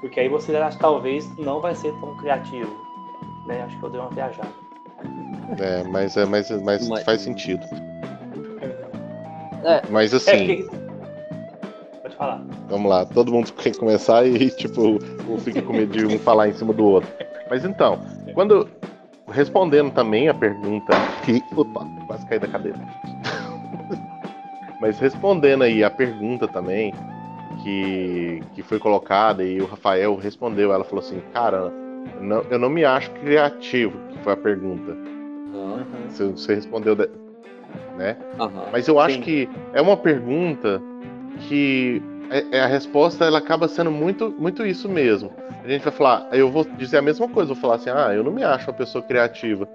Porque aí você acha, talvez não vai ser tão criativo, né? Acho que eu dei uma viajada. É, mas, é, mas, mas Mas- faz sentido. É. Mas É, assim, porque... Pode falar. vamos lá, todo mundo quer começar e, tipo, um fica com medo de um falar em cima do outro. Mas então, quando. Respondendo também a pergunta que. Opa, quase caí da cadeira. Mas respondendo aí a pergunta também, que, que foi colocada, e o Rafael respondeu, ela falou assim, cara, não- eu não me acho criativo, que foi a pergunta. aham, Você, você respondeu, de- né? aham. Mas eu acho Sim. que é uma pergunta que é, é a resposta ela acaba sendo muito, muito isso mesmo. A gente vai falar, eu vou dizer a mesma coisa, vou falar assim, ah, eu não me acho uma pessoa criativa.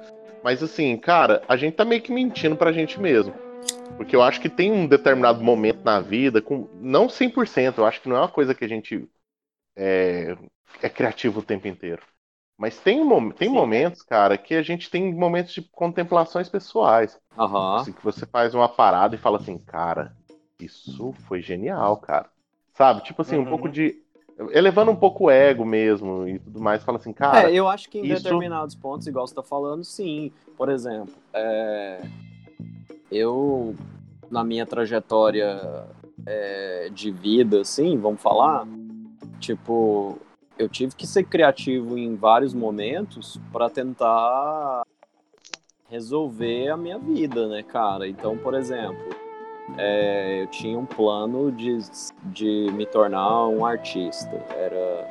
Mas assim, cara, a gente tá meio que mentindo pra gente mesmo. Porque eu acho que tem um determinado momento na vida, com não 100%, eu acho que não é uma coisa que a gente é, é criativo o tempo inteiro. Mas tem, tem momentos, cara, que a gente tem momentos de contemplações pessoais. Aham. Assim, que você faz uma parada e fala assim, cara, isso foi genial, cara. Sabe? Tipo assim, um Uhum. pouco de. Elevando um pouco o ego mesmo e tudo mais. Fala assim, cara. é, eu acho que em isso- determinados pontos, igual você tá falando, sim. Por exemplo, é, eu, na minha trajetória é, de vida, assim, vamos falar, tipo, eu tive que ser criativo em vários momentos para tentar resolver a minha vida, né, cara? Então, por exemplo, é, eu tinha um plano de, de me tornar um artista. Era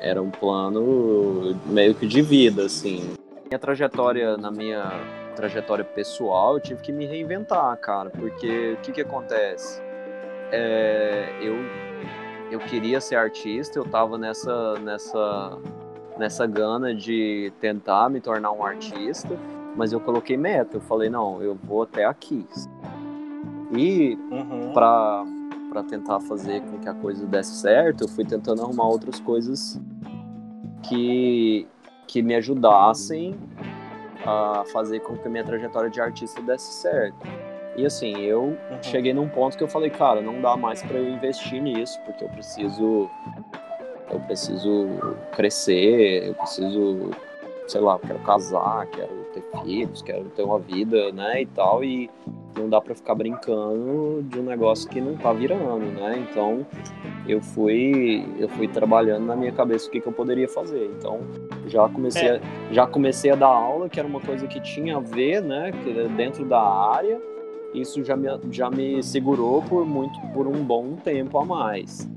era um plano meio que de vida, assim. Minha trajetória, na minha trajetória pessoal, eu tive que me reinventar, cara, porque o que que acontece? É, eu, eu queria ser artista, eu tava nessa, nessa, nessa gana de tentar me tornar um artista, mas eu coloquei meta, eu falei, não, eu vou até aqui. E Uhum. para para tentar fazer com que a coisa desse certo, eu fui tentando arrumar outras coisas que que me ajudassem a fazer com que a minha trajetória de artista desse certo. E assim, eu Uhum. cheguei num ponto que eu falei, cara, não dá mais para eu investir nisso, porque eu preciso eu preciso crescer, eu preciso, sei lá, quero casar, quero ter filhos, quero ter uma vida, né, e tal, e não dá pra ficar brincando de um negócio que não tá virando, né? Então, eu fui eu fui trabalhando na minha cabeça o que, que eu poderia fazer. Então, já comecei É. a, já comecei a dar aula, que era uma coisa que tinha a ver, né, dentro da área. Isso já me, já me segurou por muito por um bom tempo a mais.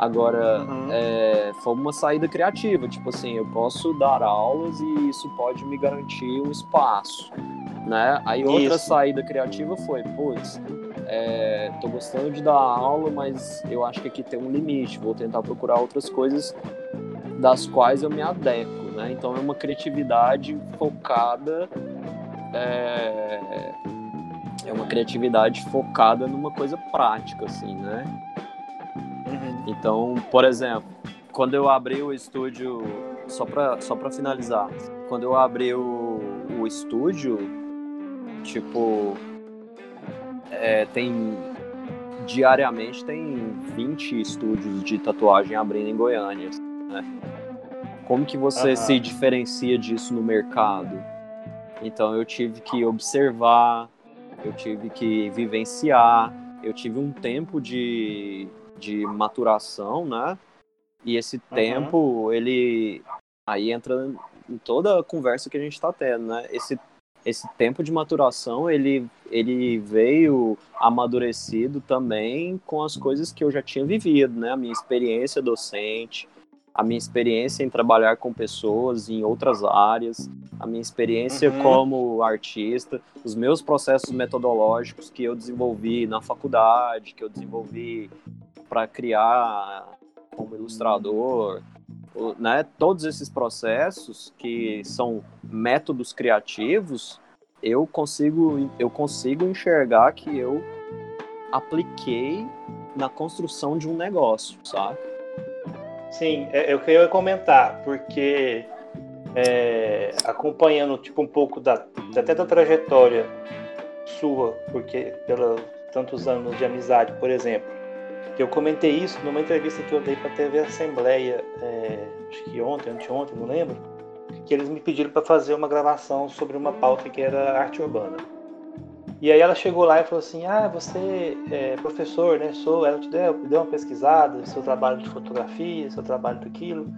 Agora, Uhum. é, foi uma saída criativa, tipo assim, eu posso dar aulas e isso pode me garantir um espaço, né? Aí outra Isso. saída criativa foi, putz, é, tô gostando de dar aula, mas eu acho que aqui tem um limite, vou tentar procurar outras coisas das quais eu me adequo, né? Então é uma criatividade focada, é, é uma criatividade focada numa coisa prática, assim, né? Uhum. Então, por exemplo, quando eu abri o estúdio, só pra, só pra finalizar, quando eu abri o, o estúdio, tipo, é, tem. Diariamente tem 20 estúdios de tatuagem abrindo em Goiânia, né? Como que você Aham. se diferencia disso no mercado? Então eu tive que observar, eu tive que vivenciar, eu tive um tempo de, de maturação, né? E esse tempo, ele aí entra em toda a conversa que a gente está tendo, né? Esse, esse tempo de maturação, ele, ele veio amadurecido também com as coisas que eu já tinha vivido, né? A minha experiência docente, a minha experiência em trabalhar com pessoas em outras áreas, a minha experiência Uhum. como artista, os meus processos metodológicos que eu desenvolvi na faculdade, que eu desenvolvi para criar como ilustrador, né? Todos esses processos que são métodos criativos, eu consigo eu consigo enxergar que eu apliquei na construção de um negócio, sabe? Sim, é- eu queria comentar, porque é, acompanhando tipo um pouco da até da trajetória sua, porque pela tantos anos de amizade, por exemplo, que eu comentei isso numa entrevista que eu dei para a TV Assembleia, é, acho que ontem, anteontem, não lembro, que eles me pediram para fazer uma gravação sobre uma pauta que era arte urbana. E aí ela chegou lá e falou assim: Ah, você é professor, né? Sou. Ela te deu, deu uma pesquisada, seu trabalho de fotografia, seu trabalho daquilo,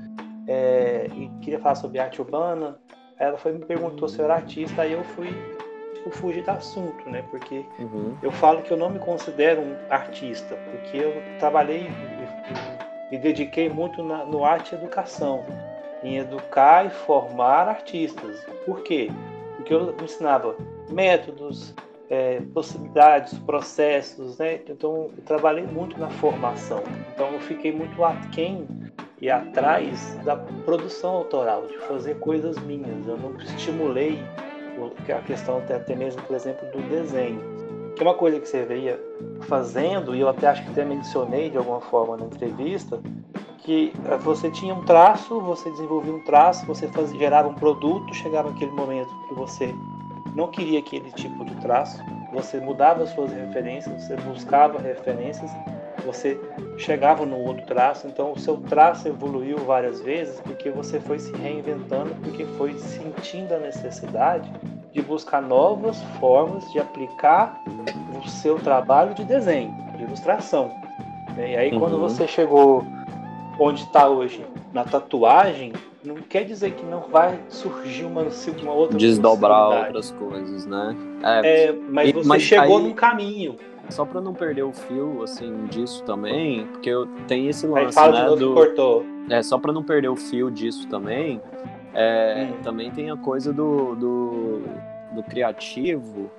é, e queria falar sobre arte urbana. Aí ela foi e me perguntou se eu era artista, aí eu fui tipo, fugir do assunto, né? Porque Uhum. eu falo que eu não me considero um artista, porque eu trabalhei, me- me dediquei muito na, no arte e educação, em educar e formar artistas. Por quê? Porque eu ensinava métodos, é, possibilidades, processos, né? Então eu trabalhei muito na formação. Então eu fiquei muito aquém e atrás da produção autoral, de fazer coisas minhas. Eu não estimulei a questão até, mesmo, por exemplo, do desenho. Que é uma coisa que você veio fazendo, e eu até acho que até mencionei de alguma forma na entrevista, que eh, você tinha um traço, você desenvolvia um traço, você gerava um produto, chegava aquele momento que você não queria aquele tipo de traço, você mudava suas referências, você buscava referências, você chegava no outro traço, então o seu traço evoluiu várias vezes porque você foi se reinventando, porque foi sentindo a necessidade de buscar novas formas de aplicar o seu trabalho de desenho, de ilustração. E aí, uhum. quando você chegou onde está hoje, na tatuagem, não quer dizer que não vai surgir uma, uma outra desdobrar outras coisas, né? É, é mas e, você mas chegou aí, num caminho. Só para não perder o fio assim disso também, porque eu tenho esse lance, aí fala né, do cortou. É, só para não perder o fio disso também, é, hum. também tem a coisa do, do, do criativo.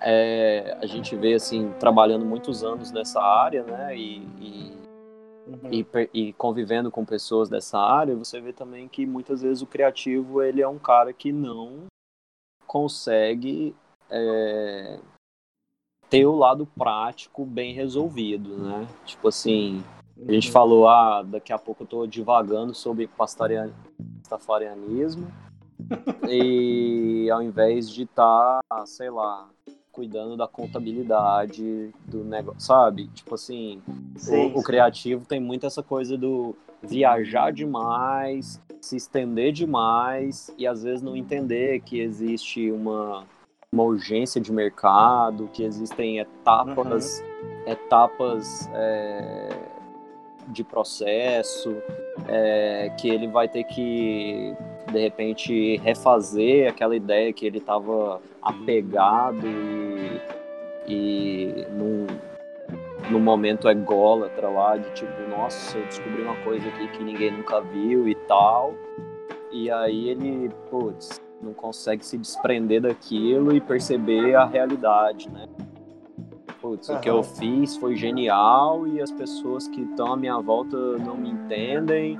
É, a gente vê assim trabalhando muitos anos nessa área, né? E, e Uhum. E, e, convivendo com pessoas dessa área, você vê também que muitas vezes o criativo ele é um cara que não consegue é, ter o lado prático bem resolvido, né? Tipo assim, a gente uhum. falou, ah, daqui a pouco eu tô divagando sobre pastafarianismo e ao invés de estar, tá, sei lá, cuidando da contabilidade do negócio, sabe? Tipo assim, o, o, criativo tem muito essa coisa do viajar demais, se estender demais e às vezes não entender que existe uma, uma urgência de mercado, que existem etapas, uhum. etapas é, de processo, é, que ele vai ter que de repente refazer aquela ideia que ele estava apegado e, e num, num momento ególatra lá de tipo, nossa, eu descobri uma coisa aqui que ninguém nunca viu e tal. E aí ele, putz, não consegue se desprender daquilo e perceber a realidade, né? Putz, uhum. o que eu fiz foi genial e as pessoas que estão à minha volta não me entendem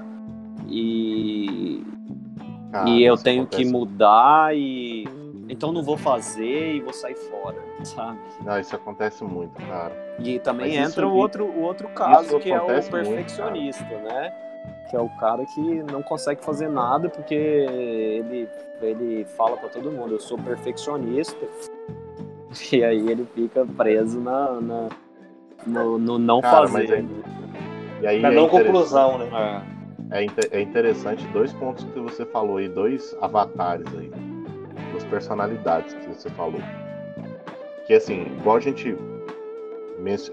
e, ah, e eu tenho acontece. que mudar e então não vou fazer e vou sair fora, sabe? Não, isso acontece muito, cara. E também Mas entra o outro, o outro caso que é o perfeccionista, muito, né? Que é o cara que não consegue fazer nada porque ele, ele fala para todo mundo, eu sou perfeccionista. E aí ele fica preso na, na no, no, não cara, fazer. É, e aí na é não conclusão, né? É é, é interessante dois pontos que você falou aí, dois avatares aí, duas personalidades que você falou. Que assim, igual a gente.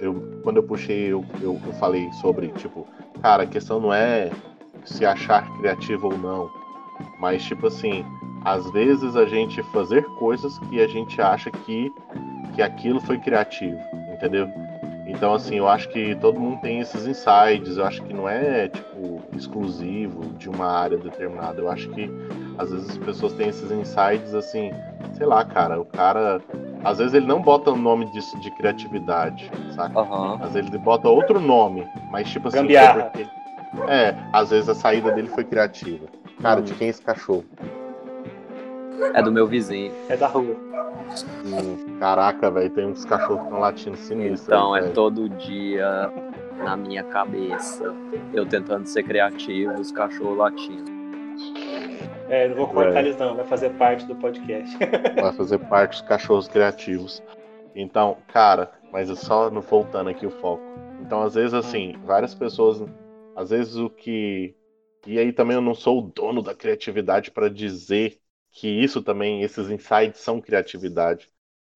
Eu, quando eu puxei, eu, eu, eu falei sobre, tipo, cara, a questão não é se achar criativo ou não, mas tipo assim, às vezes a gente fazer coisas que a gente acha que, que aquilo foi criativo, entendeu? Então, assim, eu acho que todo mundo tem esses insights. Eu acho que não é, tipo, exclusivo de uma área determinada. Eu acho que, às vezes, as pessoas têm esses insights, assim, sei lá, cara, o cara. Às vezes ele não bota o nome disso de criatividade, saca? Uhum. Às vezes ele bota outro nome, mas, tipo assim. Porque... É, às vezes a saída dele foi criativa. Cara, uhum. de quem é esse cachorro? É do meu vizinho. É da rua. Hum, caraca, velho, tem uns cachorros que estão latindo sinistro. Então, aí, é todo dia na minha cabeça. Eu tentando ser criativo, os cachorros latindo. É, não vou cortar é. eles não, vai fazer parte do podcast. vai fazer parte dos cachorros criativos. Então, cara, mas é só no voltando aqui o foco. Então, às vezes, assim, várias pessoas. Às vezes o que. E aí também eu não sou o dono da criatividade para dizer que isso também, esses insights são criatividade,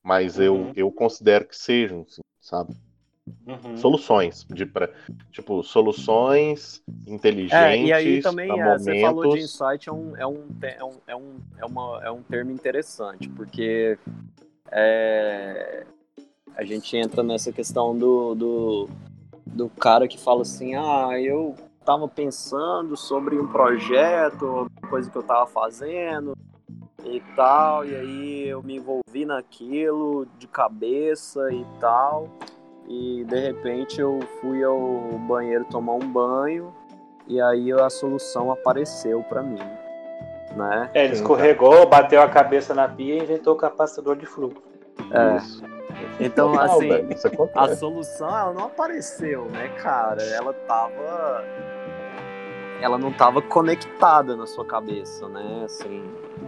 mas uhum. eu, eu considero que sejam, assim, sabe? Uhum. Soluções, de pra, tipo, soluções inteligentes. É, e aí também é, momentos... você falou de insight, é um, é um, é um, é um, é uma, é um termo interessante, porque é, a gente entra nessa questão do, do, do cara que fala assim, ah, eu tava pensando sobre um projeto, coisa que eu tava fazendo, e tal, e aí eu me envolvi naquilo de cabeça e tal, e de repente eu fui ao banheiro tomar um banho e aí a solução apareceu para mim, né? É, ele escorregou, bateu a cabeça na pia e inventou o capacitador de fluxo. É. Então, assim, a solução ela não apareceu, né, cara? Ela tava ela não tava conectada na sua cabeça, né? Assim.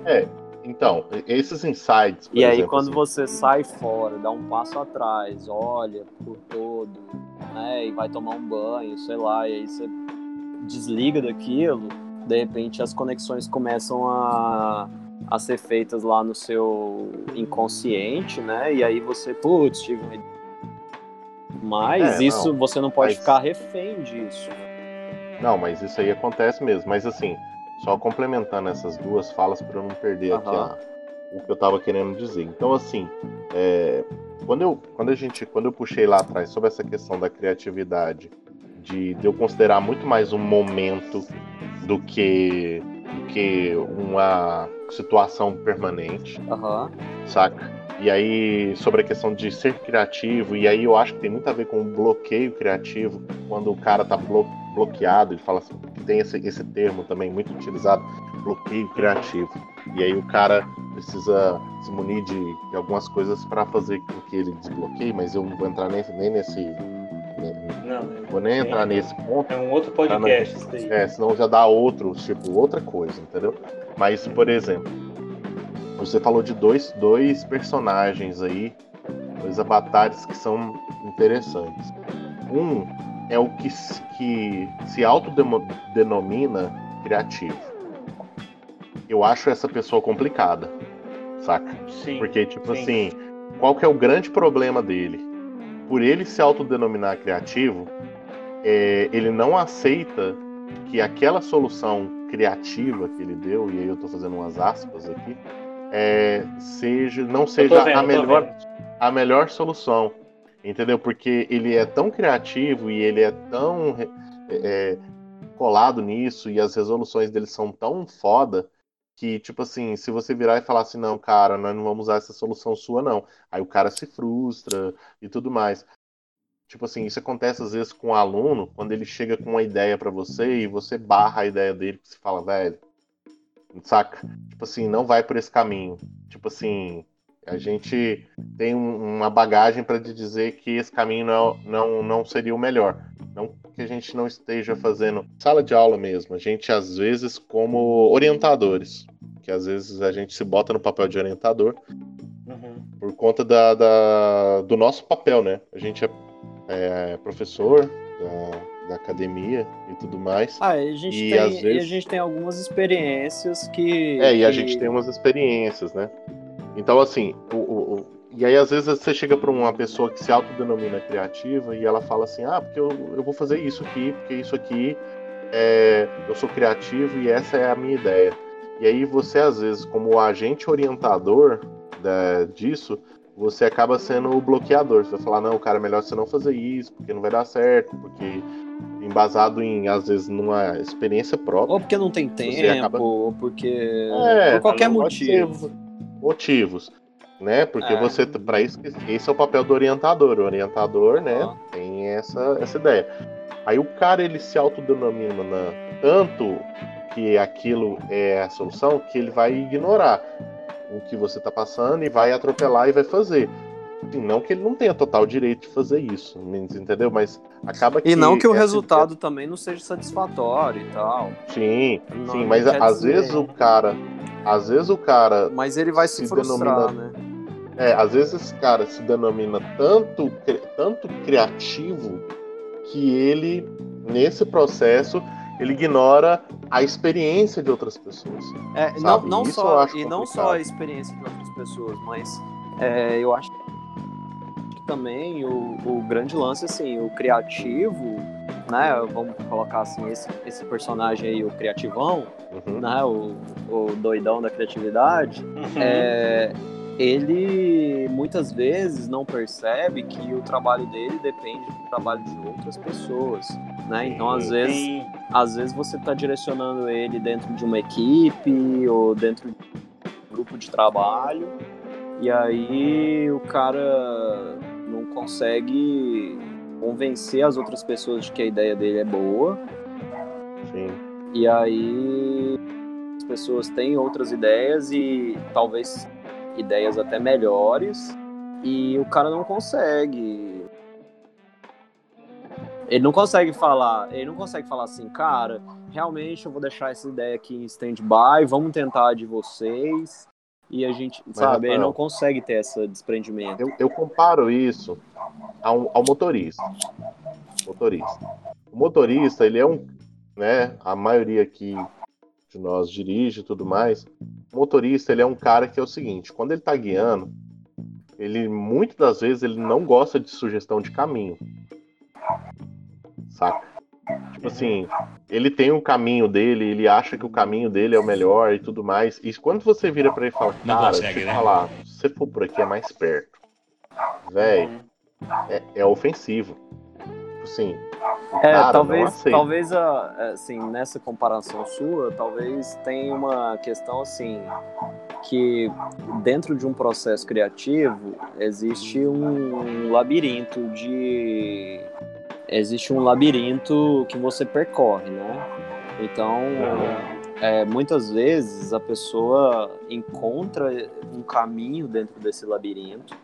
É, então, esses insights. E aí, exemplo, quando assim, você sai fora, dá um passo atrás, olha por todo, né? E vai tomar um banho, sei lá, e aí você desliga daquilo, de repente as conexões começam a, a ser feitas lá no seu inconsciente, né? E aí você, putz, tive uma ideia. Mas É, isso não, você não pode mas- ficar refém disso. Não, mas isso aí acontece mesmo. Mas assim, só complementando essas duas falas para eu não perder aqui Aham. a- o que eu tava querendo dizer. Então, assim, é, quando, eu, quando a gente, quando eu puxei lá atrás sobre essa questão da criatividade, de, de eu considerar muito mais um momento do que, do que uma situação permanente, Aham. saca? E aí, sobre a questão de ser criativo, e aí eu acho que tem muito a ver com o bloqueio criativo, quando o cara tá blo- bloqueado, ele fala assim, tem esse, esse termo também muito utilizado, bloqueio criativo. E aí o cara precisa se munir de, de algumas coisas para fazer com que ele desbloqueie, mas eu não vou entrar nesse, nem nesse. né, Não, vou nem entrar nesse ponto. é um outro podcast isso daí. É, senão já dá outro, tipo, outra coisa, entendeu? Mas, por exemplo, você falou de dois, dois personagens aí, dois avatares que são interessantes. Um é o que, se- que se autodenomina criativo. Eu acho essa pessoa complicada, saca? Sim. Porque, tipo sim. assim, qual que é o grande problema dele? Por ele se autodenominar criativo, é, ele não aceita que aquela solução criativa que ele deu, e aí eu tô fazendo umas aspas aqui, é, seja, não seja vendo, a melhor, a melhor solução. Entendeu? Porque ele é tão criativo e ele é tão é, colado nisso, e as resoluções dele são tão foda que, tipo assim, se você virar e falar assim, não, cara, nós não vamos usar essa solução sua, não. Aí o cara se frustra e tudo mais. Tipo assim, isso acontece às vezes com o aluno, quando ele chega com uma ideia pra você e você barra a ideia dele, que você fala, velho, saca? Tipo assim, não vai por esse caminho. Tipo assim, a gente tem um- uma bagagem te dizer que esse caminho não, não, não seria o melhor. Não que a gente não esteja fazendo sala de aula mesmo, a gente às vezes como orientadores, que às vezes a gente se bota no papel de orientador Uhum. por conta da, da- do nosso papel, né? A gente é, é professor da, da academia e tudo mais. Ah, e a gente, E, tem, às e a vezes- gente tem algumas experiências que. É, e a que- gente tem umas experiências, né? Então, assim, o, o- o- e aí às vezes você chega para uma pessoa que se autodenomina criativa e ela fala assim: ah, porque eu, eu vou fazer isso aqui, porque isso aqui é, eu sou criativo e essa é a minha ideia. E aí você, às vezes, como agente orientador da- disso, você acaba sendo o bloqueador. Você vai falar, não, cara, é melhor você não fazer isso, porque não vai dar certo, porque embasado em, às vezes, numa experiência própria. Ou porque não tem tempo, acaba- ou porque. É, por qualquer motivo. motivos, né? Porque É. você para isso que esse é o papel do orientador. O orientador, né, Ah. tem essa essa ideia. Aí o cara ele se autodenomina tanto que aquilo é a solução que ele vai ignorar o que você tá passando e vai atropelar e vai fazer. Assim, não que ele não tenha total direito de fazer isso, entendeu? Mas acaba que E não que o resultado também não seja satisfatório e tal. Sim, Não- sim, não mas às dizer- vezes o cara, às vezes o cara Mas ele vai se, Se frustrar, denomina- né? É, às vezes esse cara se denomina tanto, tanto criativo que ele, nesse processo, ele ignora a experiência de outras pessoas. É, não, não só, e não complicado. só a experiência de outras pessoas, mas é, eu acho que também o, o grande lance, assim, o criativo, né? Vamos colocar assim, esse, esse personagem aí, o criativão, Uhum. né? O, o doidão da criatividade, Uhum. é, ele muitas vezes não percebe que o trabalho dele depende do trabalho de outras pessoas, né? Então, às vezes, às vezes você está direcionando ele dentro de uma equipe ou dentro de um grupo de trabalho e aí o cara consegue convencer as outras pessoas de que a ideia dele é boa Sim. e aí as pessoas têm outras ideias e talvez ideias até melhores e o cara não consegue Ele não consegue falar, ele não consegue falar assim, cara, realmente eu vou deixar essa ideia aqui em stand-by, vamos tentar de vocês. E a gente, Mas, sabe, ele não consegue ter esse desprendimento. Eu, eu comparo isso ao, ao motorista. Motorista. O motorista, ele é um, né? A maioria aqui de nós dirige e tudo mais. O motorista, ele é um cara que é o seguinte: quando ele tá guiando, ele muitas das vezes ele não gosta de sugestão de caminho. Saca? Tipo assim, ele tem um caminho dele, ele acha que o caminho dele é o melhor e tudo mais. E quando você vira pra ele e fala, Não cara, consegue, né? falar, se você for por aqui é mais perto. Véi, é, é ofensivo. Tipo assim, o É, cara talvez, talvez a- assim, nessa comparação sua, talvez tenha uma questão assim que dentro de um processo criativo existe um labirinto de existe um labirinto que você percorre, né? Então, é, muitas vezes a pessoa encontra um caminho dentro desse labirinto,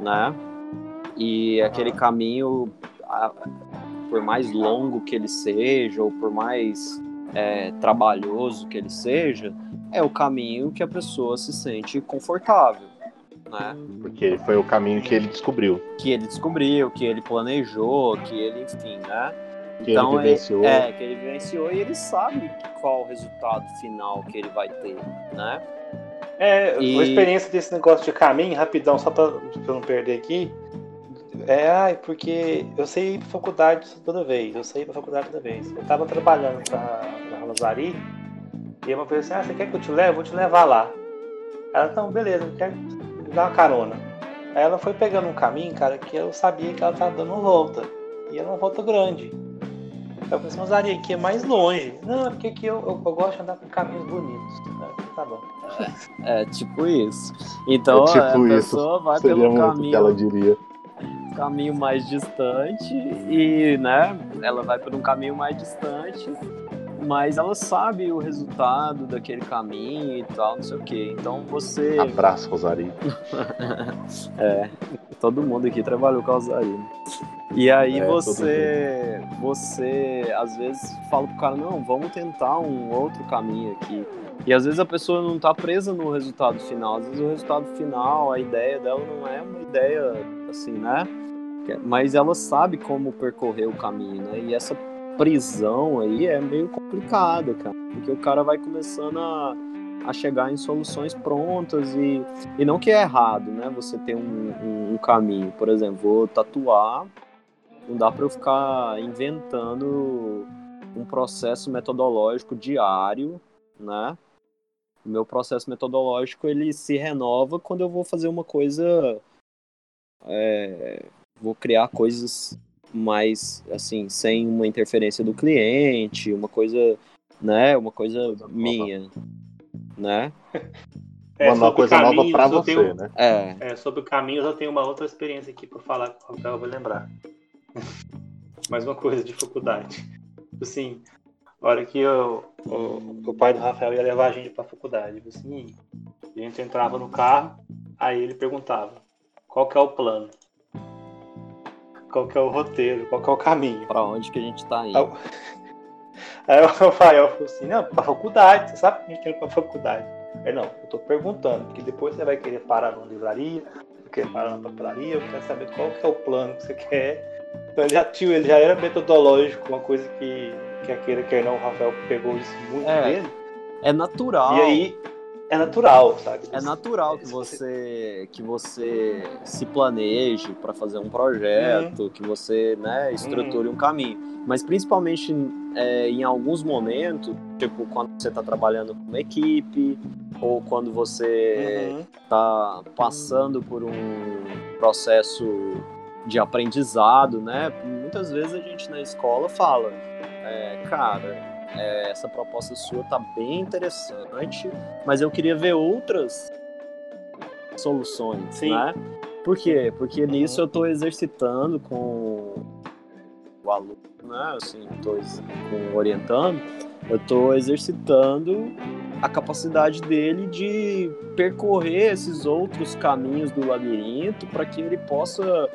né? E aquele caminho por mais longo que ele seja, ou por mais é, trabalhoso que ele seja, é o caminho que a pessoa se sente confortável, né? Porque foi o caminho que ele descobriu. Que ele descobriu, que ele planejou, que ele, enfim, né? Que ele vivenciou. É, que ele vivenciou e ele sabe qual o resultado final que ele vai ter, né? É, E- uma experiência desse negócio de caminho, rapidão, só pra, pra eu não perder aqui. É, ai, porque eu sei ir pra faculdade toda vez, eu sei ir pra faculdade toda vez. Eu tava trabalhando pra, pra Rosari, e uma vez assim, ah, você quer que eu te leve? Eu vou te levar lá. Ela, não, beleza, eu quero me dar uma carona. Aí ela foi pegando um caminho, cara, que eu sabia que ela tava dando volta. E era uma volta grande. Aí eu falei assim, Rosari, aqui é mais longe. Não, é porque aqui eu, eu, eu gosto de andar com caminhos bonitos. Tá bom. É tipo isso. Então É tipo a isso. pessoa vai Seria pelo caminho que ela diria. caminho mais distante e, né, ela vai por um caminho mais distante, mas ela sabe o resultado daquele caminho e tal, não sei o que. Então você. Abraço, Rosario. É, todo mundo aqui trabalhou com Alzarino. E aí É, você, você às vezes fala pro cara, não, vamos tentar um outro caminho aqui. E às vezes a pessoa não tá presa no resultado final. Às vezes o resultado final, a ideia dela não é uma ideia assim, né? Mas ela sabe como percorrer o caminho, né? E essa prisão aí é meio complicada, cara. Porque o cara vai começando a, a chegar em soluções prontas e, e não que é errado, né? Você ter um, um, um caminho. Por exemplo, vou tatuar, não dá para eu ficar inventando um processo metodológico diário, né? O meu processo metodológico ele se renova quando eu vou fazer uma coisa, é, vou criar coisas mais assim sem uma interferência do cliente, uma coisa, né? Uma coisa nova. minha, né? É, Uma sobre coisa nova caminhos, eu você, tenho- né? É, É, sobre caminhos, eu tenho uma outra experiência aqui pra falar que o Rafael vai lembrar. Mais uma coisa de faculdade. Assim, a hora que eu- o, o pai do Rafael ia levar a gente pra faculdade, assim, a gente entrava no carro, aí ele perguntava, qual que é o plano? Qual que é o roteiro? Qual que é o caminho? para onde que a gente tá indo? Aí, o Rafael falou assim, não, pra faculdade, você sabe que a gente quer ir pra faculdade. Ele, não, eu tô perguntando, porque depois você vai querer parar numa livraria, vai querer parar na papelaria, eu quero saber qual que é o plano que você quer. Então ele já, tio, ele já era metodológico, uma coisa que, quer queira, quer não, o Rafael pegou isso muito É. dele. É natural. E aí, é natural, sabe? É natural que você que você se planeje para fazer um projeto, que você né, estruture um caminho. Mas principalmente é, em alguns momentos, tipo quando você está trabalhando com uma equipe ou quando você Uhum. está passando por um processo de aprendizado, né? Muitas vezes a gente na escola fala, é, cara, é, essa proposta sua tá bem interessante, mas eu queria ver outras soluções, Sim. né? Por quê? Porque nisso eu estou exercitando com o aluno, né? Assim, com- orientando, eu estou exercitando a capacidade dele de percorrer esses outros caminhos do labirinto para que ele possa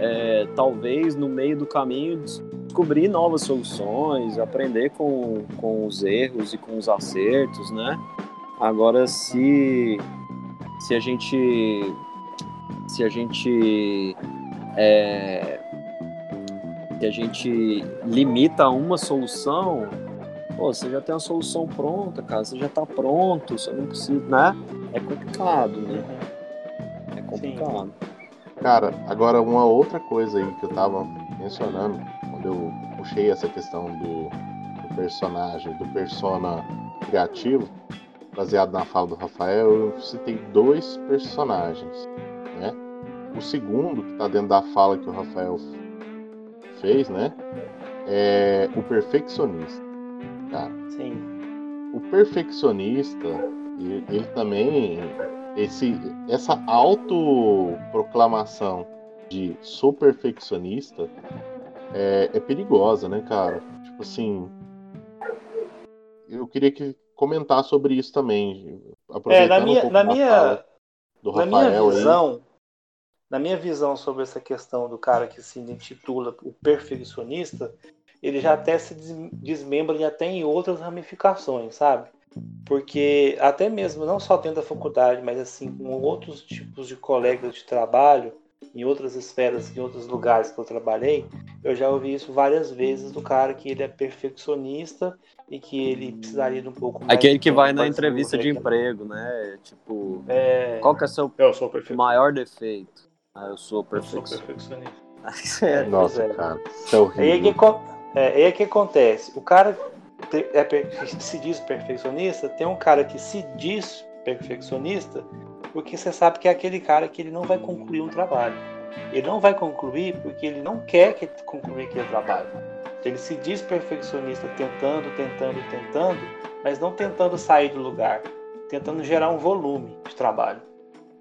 é, talvez no meio do caminho descobrir novas soluções, aprender com, com os erros e com os acertos, né? Agora, se, se a gente se a gente é, se a gente limita uma solução, pô, você já tem a solução pronta, cara, você já tá pronto, você não precisa, né? É complicado, né? É complicado. Sim. Cara, agora uma outra coisa aí que eu tava mencionando, quando eu puxei essa questão do, do personagem, do persona criativo, baseado na fala do Rafael, eu citei dois personagens, né? O segundo, que tá dentro da fala que o Rafael fez, né? É o perfeccionista. Cara. Sim. O perfeccionista, ele, ele também esse, essa autoproclamação de sou perfeccionista é, é, perigosa, né, cara? Tipo assim. Eu queria que comentar sobre isso também. É, na minha, um na minha, na minha visão, aí. na minha visão sobre essa questão do cara que se intitula o perfeccionista, ele já até se desmembra e até em outras ramificações, sabe? Porque até mesmo não só dentro da faculdade, mas assim com outros tipos de colegas de trabalho, em outras esferas, em outros lugares que eu trabalhei, eu já ouvi isso várias vezes do cara que ele é perfeccionista e que ele precisaria de um pouco mais. Aquele que vai na entrevista de emprego, né? Tipo, é... qual que é seu maior defeito? Ah, eu sou perfeccionista. Eu sou perfeccionista. é, Nossa, é. cara, isso é horrível. E aí que, é, aí que acontece? O cara é, se diz perfeccionista, tem um cara que se diz perfeccionista porque você sabe que é aquele cara que ele não vai concluir um trabalho. Ele não vai concluir porque ele não quer que concluir aquele trabalho. Ele se diz perfeccionista tentando, tentando, tentando, mas não tentando sair do lugar, tentando gerar um volume de trabalho.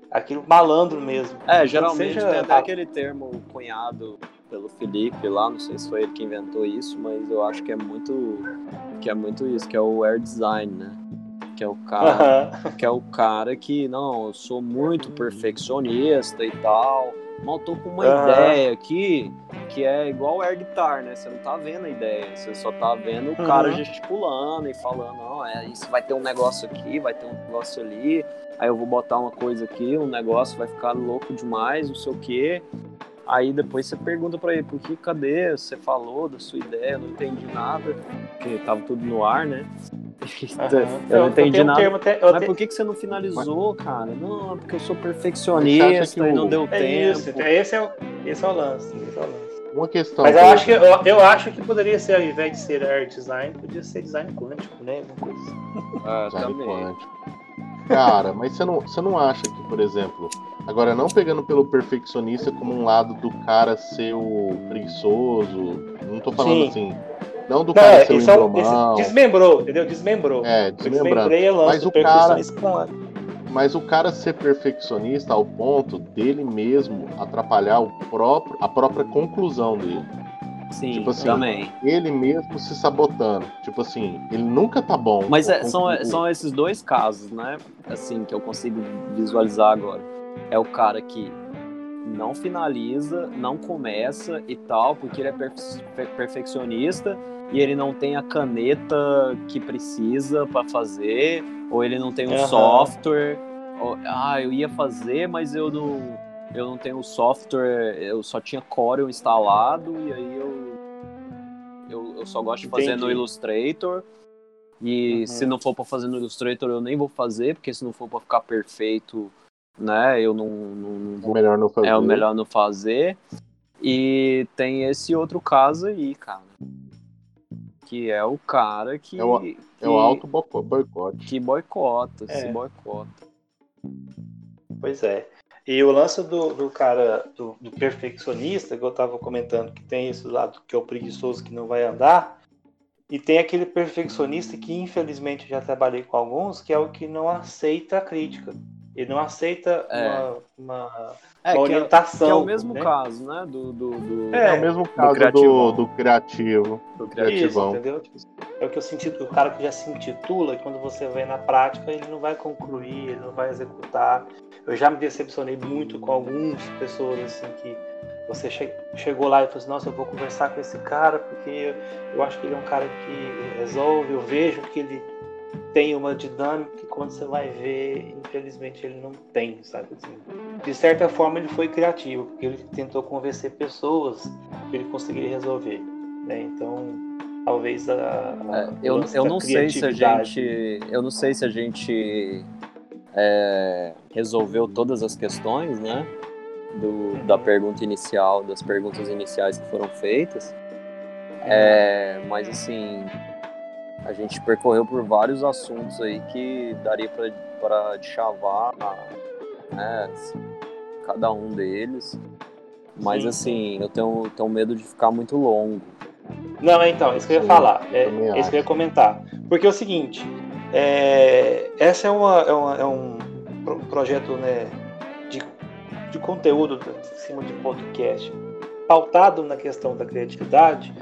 Aquilo malandro mesmo. É, geralmente seja... tem até aquele termo cunhado pelo Felipe lá, não sei se foi ele que inventou isso, mas eu acho que é muito que é muito isso, que é o air design, né? Que é o cara, que é o cara que não, eu sou muito perfeccionista e tal. Mal tô com uma ideia aqui que é igual air guitar, né? Você não tá vendo a ideia, você só tá vendo o cara uhum. gesticulando e falando, não, é isso vai ter um negócio aqui, vai ter um negócio ali, aí eu vou botar uma coisa aqui, um negócio vai ficar louco demais, não sei o quê. Aí depois você pergunta para ele, por que, cadê? Você falou da sua ideia, eu não entendi nada, porque tava tudo no ar, né? Uhum. eu não entendi nada. Um Mas te... por que, que você não finalizou, cara? Não, é porque eu sou perfeccionista e não deu é tempo. Isso, esse, é o, esse é o lance, esse é o lance. Uma questão. Mas eu acho, que, eu, eu, acho que poderia ser, ao invés de ser art design, podia ser design quântico, né? Uma coisa assim. Ah, design também. quântico. Cara, mas você não, você não acha que, por exemplo, agora não pegando pelo perfeccionista como um lado do cara ser o preguiçoso, não tô falando Sim. assim, não do cara é, ser o embromão. Desmembrou, entendeu? Desmembrou. É, desmembrando. Mas o cara mas o cara ser perfeccionista ao ponto dele mesmo atrapalhar o próprio, a própria conclusão dele. Sim, tipo assim, também. Ele mesmo se sabotando. Tipo assim, ele nunca tá bom. Mas é, são, são esses dois casos, né? Assim, que eu consigo visualizar agora. É o cara que não finaliza, não começa e tal, porque ele é perfe perfeccionista e ele não tem a caneta que precisa para fazer, ou ele não tem um uhum. software. Ou, ah, eu ia fazer, mas eu não eu não tenho software, eu só tinha Corel instalado e aí eu, eu, eu só gosto de fazer Entendi. no Illustrator. E uhum. se não for para fazer no Illustrator, eu nem vou fazer, porque se não for para ficar perfeito, né, eu não, não, não vou, é melhor não fazer. É o melhor não fazer. E tem esse outro caso aí, cara. Que é o cara que. É o, que, é o alto boicote. Que boicota, é. se boicota. Pois é. E o lance do, do cara, do, do, perfeccionista, que eu estava comentando, que tem esse lado que é o preguiçoso que não vai andar, e tem aquele perfeccionista que, infelizmente, já trabalhei com alguns, que é o que não aceita a crítica. Ele não aceita é. uma, uma, é, uma orientação. Que é, que é, o mesmo né? caso, né? Do, do, do, é, é, o mesmo caso do, criativo. do, criativo. Do criativão. Isso, entendeu? Tipo, é o que eu senti, o cara que já se intitula, quando você vê na prática, ele não vai concluir, ele não vai executar. Eu já me decepcionei muito com algumas pessoas assim que você che chegou lá e falou assim, nossa, eu vou conversar com esse cara porque eu acho que ele é um cara que resolve, eu vejo que ele tem uma dinâmica que quando você vai ver, infelizmente ele não tem, sabe? Assim, de certa forma ele foi criativo, porque ele tentou convencer pessoas que ele conseguiria resolver, né? Então, talvez a, a é, eu, eu não sei se a gente eu não sei se a gente é, resolveu todas as questões, né? Do, da pergunta inicial, das perguntas iniciais que foram feitas. É, mas assim, a gente percorreu por vários assuntos aí que daria para chavar né, cada um deles. Mas Sim. assim, eu tenho, tenho medo de ficar muito longo. Não, então, isso que eu ia falar, é, é isso que eu ia comentar. Porque é o seguinte, é, essa é, uma, é, uma, é um projeto né, de, de conteúdo em cima de podcast pautado na questão da criatividade,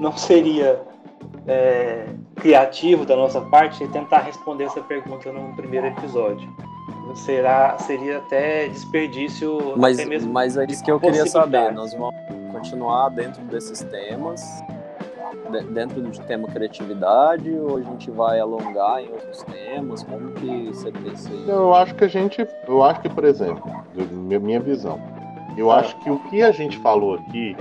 não seria é, criativo da nossa parte tentar responder essa pergunta no primeiro episódio. Será, seria até desperdício. Mas, até mesmo mas é isso que eu queria saber. Nós vamos continuar dentro desses temas, dentro do tema criatividade, ou a gente vai alongar em outros temas? Como que você pensa isso? Eu acho que a gente, eu acho que, por exemplo, minha visão, eu acho que o que a gente falou aqui,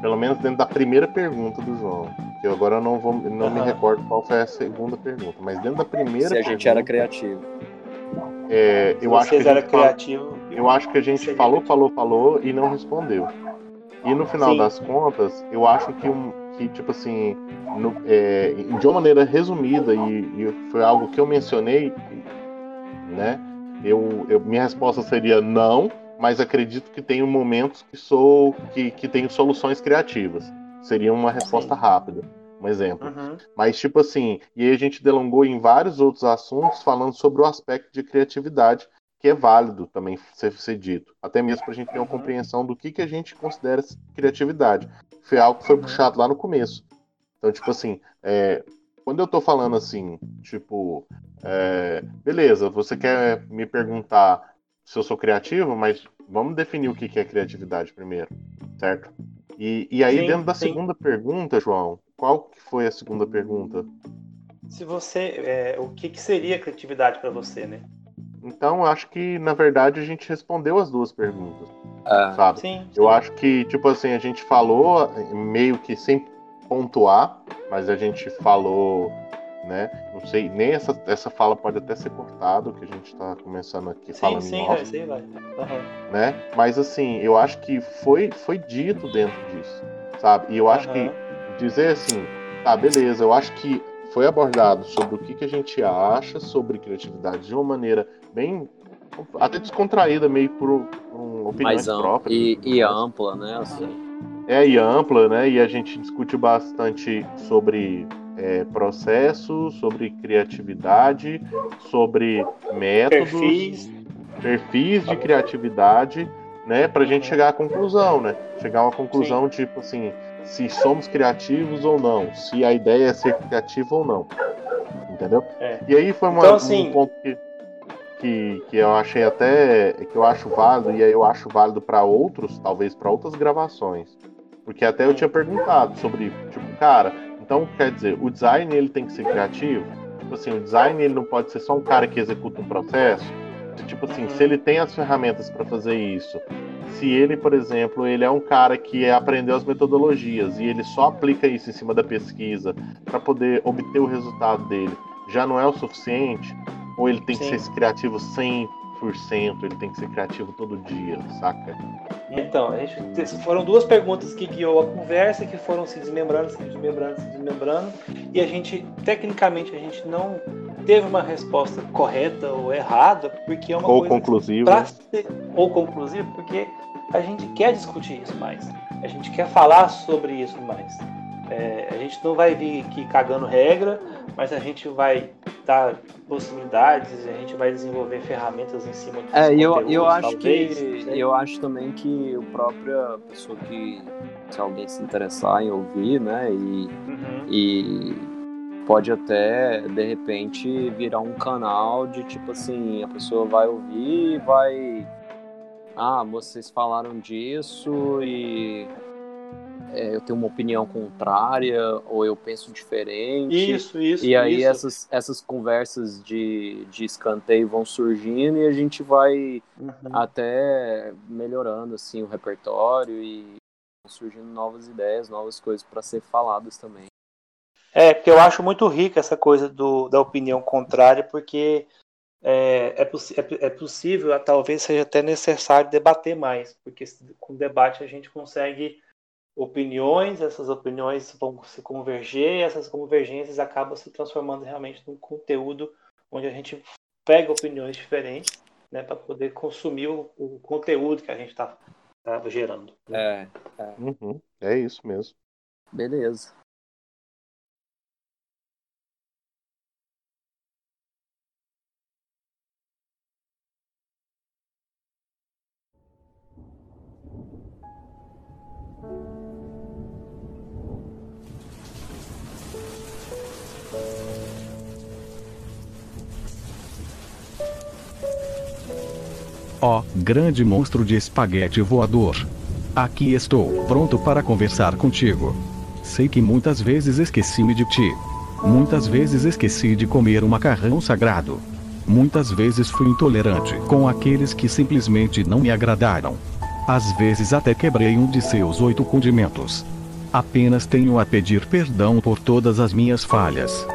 pelo menos dentro da primeira pergunta do João, que agora eu não vou, não uhum. me recordo qual foi a segunda pergunta, mas dentro da primeira. Se a gente era criativo. É, eu acho que era criativo. eu acho que a gente falou, falou, falou e não respondeu. E no final Sim. das contas, eu acho que, um, que tipo assim, no, é, de uma maneira resumida, e, e, foi algo que eu mencionei, né? Eu, eu, minha resposta seria não, mas acredito que tenho momentos que sou que, que tenho soluções criativas. Seria uma resposta Sim. rápida, um exemplo. Uhum. Mas, tipo assim, e aí a gente delongou em vários outros assuntos falando sobre o aspecto de criatividade, que é válido também ser, ser dito. Até mesmo para a gente ter uma uhum. compreensão do que, que a gente considera criatividade. Foi algo que foi uhum. puxado lá no começo. Então, tipo assim, é, quando eu tô falando assim, tipo, é, beleza, você quer me perguntar se eu sou criativo, mas vamos definir o que, que é criatividade primeiro, certo? E, e aí, sim, dentro da sim. segunda pergunta, João, qual que foi a segunda pergunta? Se você. É, o que, que seria criatividade para você, né? Então, acho que, na verdade, a gente respondeu as duas perguntas. Ah, sabe? Sim, Eu acho que, tipo assim, a gente falou meio que sem pontuar, mas a gente falou né? Não sei, nem essa, essa fala pode até ser cortada, que a gente está começando aqui sim, falando sim, vai, sim, vai. Uhum. Né? Mas assim, eu acho que foi, foi dito dentro disso, sabe? E eu acho uhum. que dizer assim, tá, beleza, eu acho que foi abordado sobre o que, que a gente acha sobre criatividade de uma maneira bem até descontraída, meio por, por opiniões Mais próprias. E, e ampla, né? Assim. É, e ampla, né? E a gente discute bastante sobre é, processo, sobre criatividade, sobre métodos, perfis, perfis de criatividade, né, para a gente chegar à conclusão, né? Chegar a uma conclusão Sim. tipo assim, se somos criativos ou não, se a ideia é ser criativa ou não, entendeu? É. E aí foi uma, então, assim, um ponto que, que, que eu achei até que eu acho válido e aí eu acho válido para outros, talvez para outras gravações, porque até eu tinha perguntado sobre tipo, cara, então, quer dizer, o design ele tem que ser criativo. Tipo assim, o design ele não pode ser só um cara que executa um processo. Tipo assim, se ele tem as ferramentas para fazer isso, se ele, por exemplo, ele é um cara que aprendeu as metodologias e ele só aplica isso em cima da pesquisa para poder obter o resultado dele, já não é o suficiente? Ou ele tem Sim. que ser criativo 100%, ele tem que ser criativo todo dia, saca? Então, a gente, foram duas perguntas que guiou a conversa, que foram se desmembrando, se desmembrando, se desmembrando, e a gente, tecnicamente, a gente não teve uma resposta correta ou errada, porque é uma ou coisa conclusiva. Ser, ou conclusiva, porque a gente quer discutir isso mais, a gente quer falar sobre isso mais. É, a gente não vai vir aqui cagando regra, mas a gente vai dar possibilidades, a gente vai desenvolver ferramentas em cima disso. É, eu, eu acho talvez, que eu acho também que o própria pessoa que se alguém se interessar em ouvir, né, e, uhum. e pode até de repente virar um canal de tipo assim, a pessoa vai ouvir e vai ah, vocês falaram disso e é, eu tenho uma opinião contrária ou eu penso diferente. Isso, isso. E aí isso. Essas, essas conversas de, de escanteio vão surgindo e a gente vai Uhum. até melhorando assim o repertório e vão surgindo novas ideias, novas coisas para ser faladas também. É, porque eu acho muito rica essa coisa do, da opinião contrária, porque é, é, é, é possível, talvez seja até necessário debater mais, porque com debate a gente consegue opiniões, essas opiniões vão se converger, e essas convergências acabam se transformando realmente num conteúdo onde a gente pega opiniões diferentes né, para poder consumir o, o conteúdo que a gente está gerando. né? É, Uhum, é isso mesmo. beleza. Ó, grande monstro de espaguete voador. Aqui estou, pronto para conversar contigo. Sei que muitas vezes esqueci-me de ti. Muitas vezes esqueci de comer o macarrão sagrado. Muitas vezes fui intolerante com aqueles que simplesmente não me agradaram. Às vezes até quebrei um de seus oito condimentos. Apenas tenho a pedir perdão por todas as minhas falhas.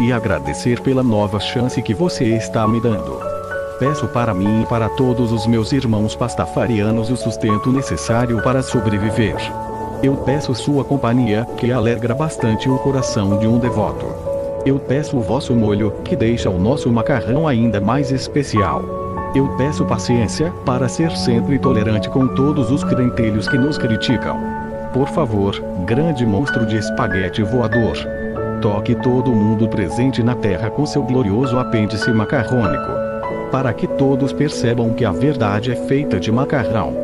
E agradecer pela nova chance que você está me dando. Peço para mim e para todos os meus irmãos pastafarianos o sustento necessário para sobreviver. Eu peço sua companhia, que alegra bastante o coração de um devoto. Eu peço o vosso molho, que deixa o nosso macarrão ainda mais especial. Eu peço paciência, para ser sempre tolerante com todos os crentelhos que nos criticam. Por favor, grande monstro de espaguete voador. Toque todo mundo presente na Terra com seu glorioso apêndice macarrônico. Para que todos percebam que a verdade é feita de macarrão.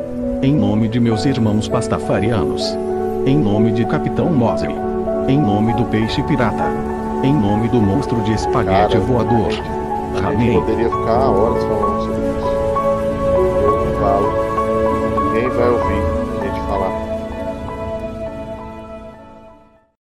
Em nome de meus irmãos pastafarianos. Em nome de Capitão Mosley. Em nome do peixe pirata. Em nome do monstro de espaguete Cara, voador. Amém. poderia ficar horas falando sobre isso. Eu não falo. Ninguém vai ouvir.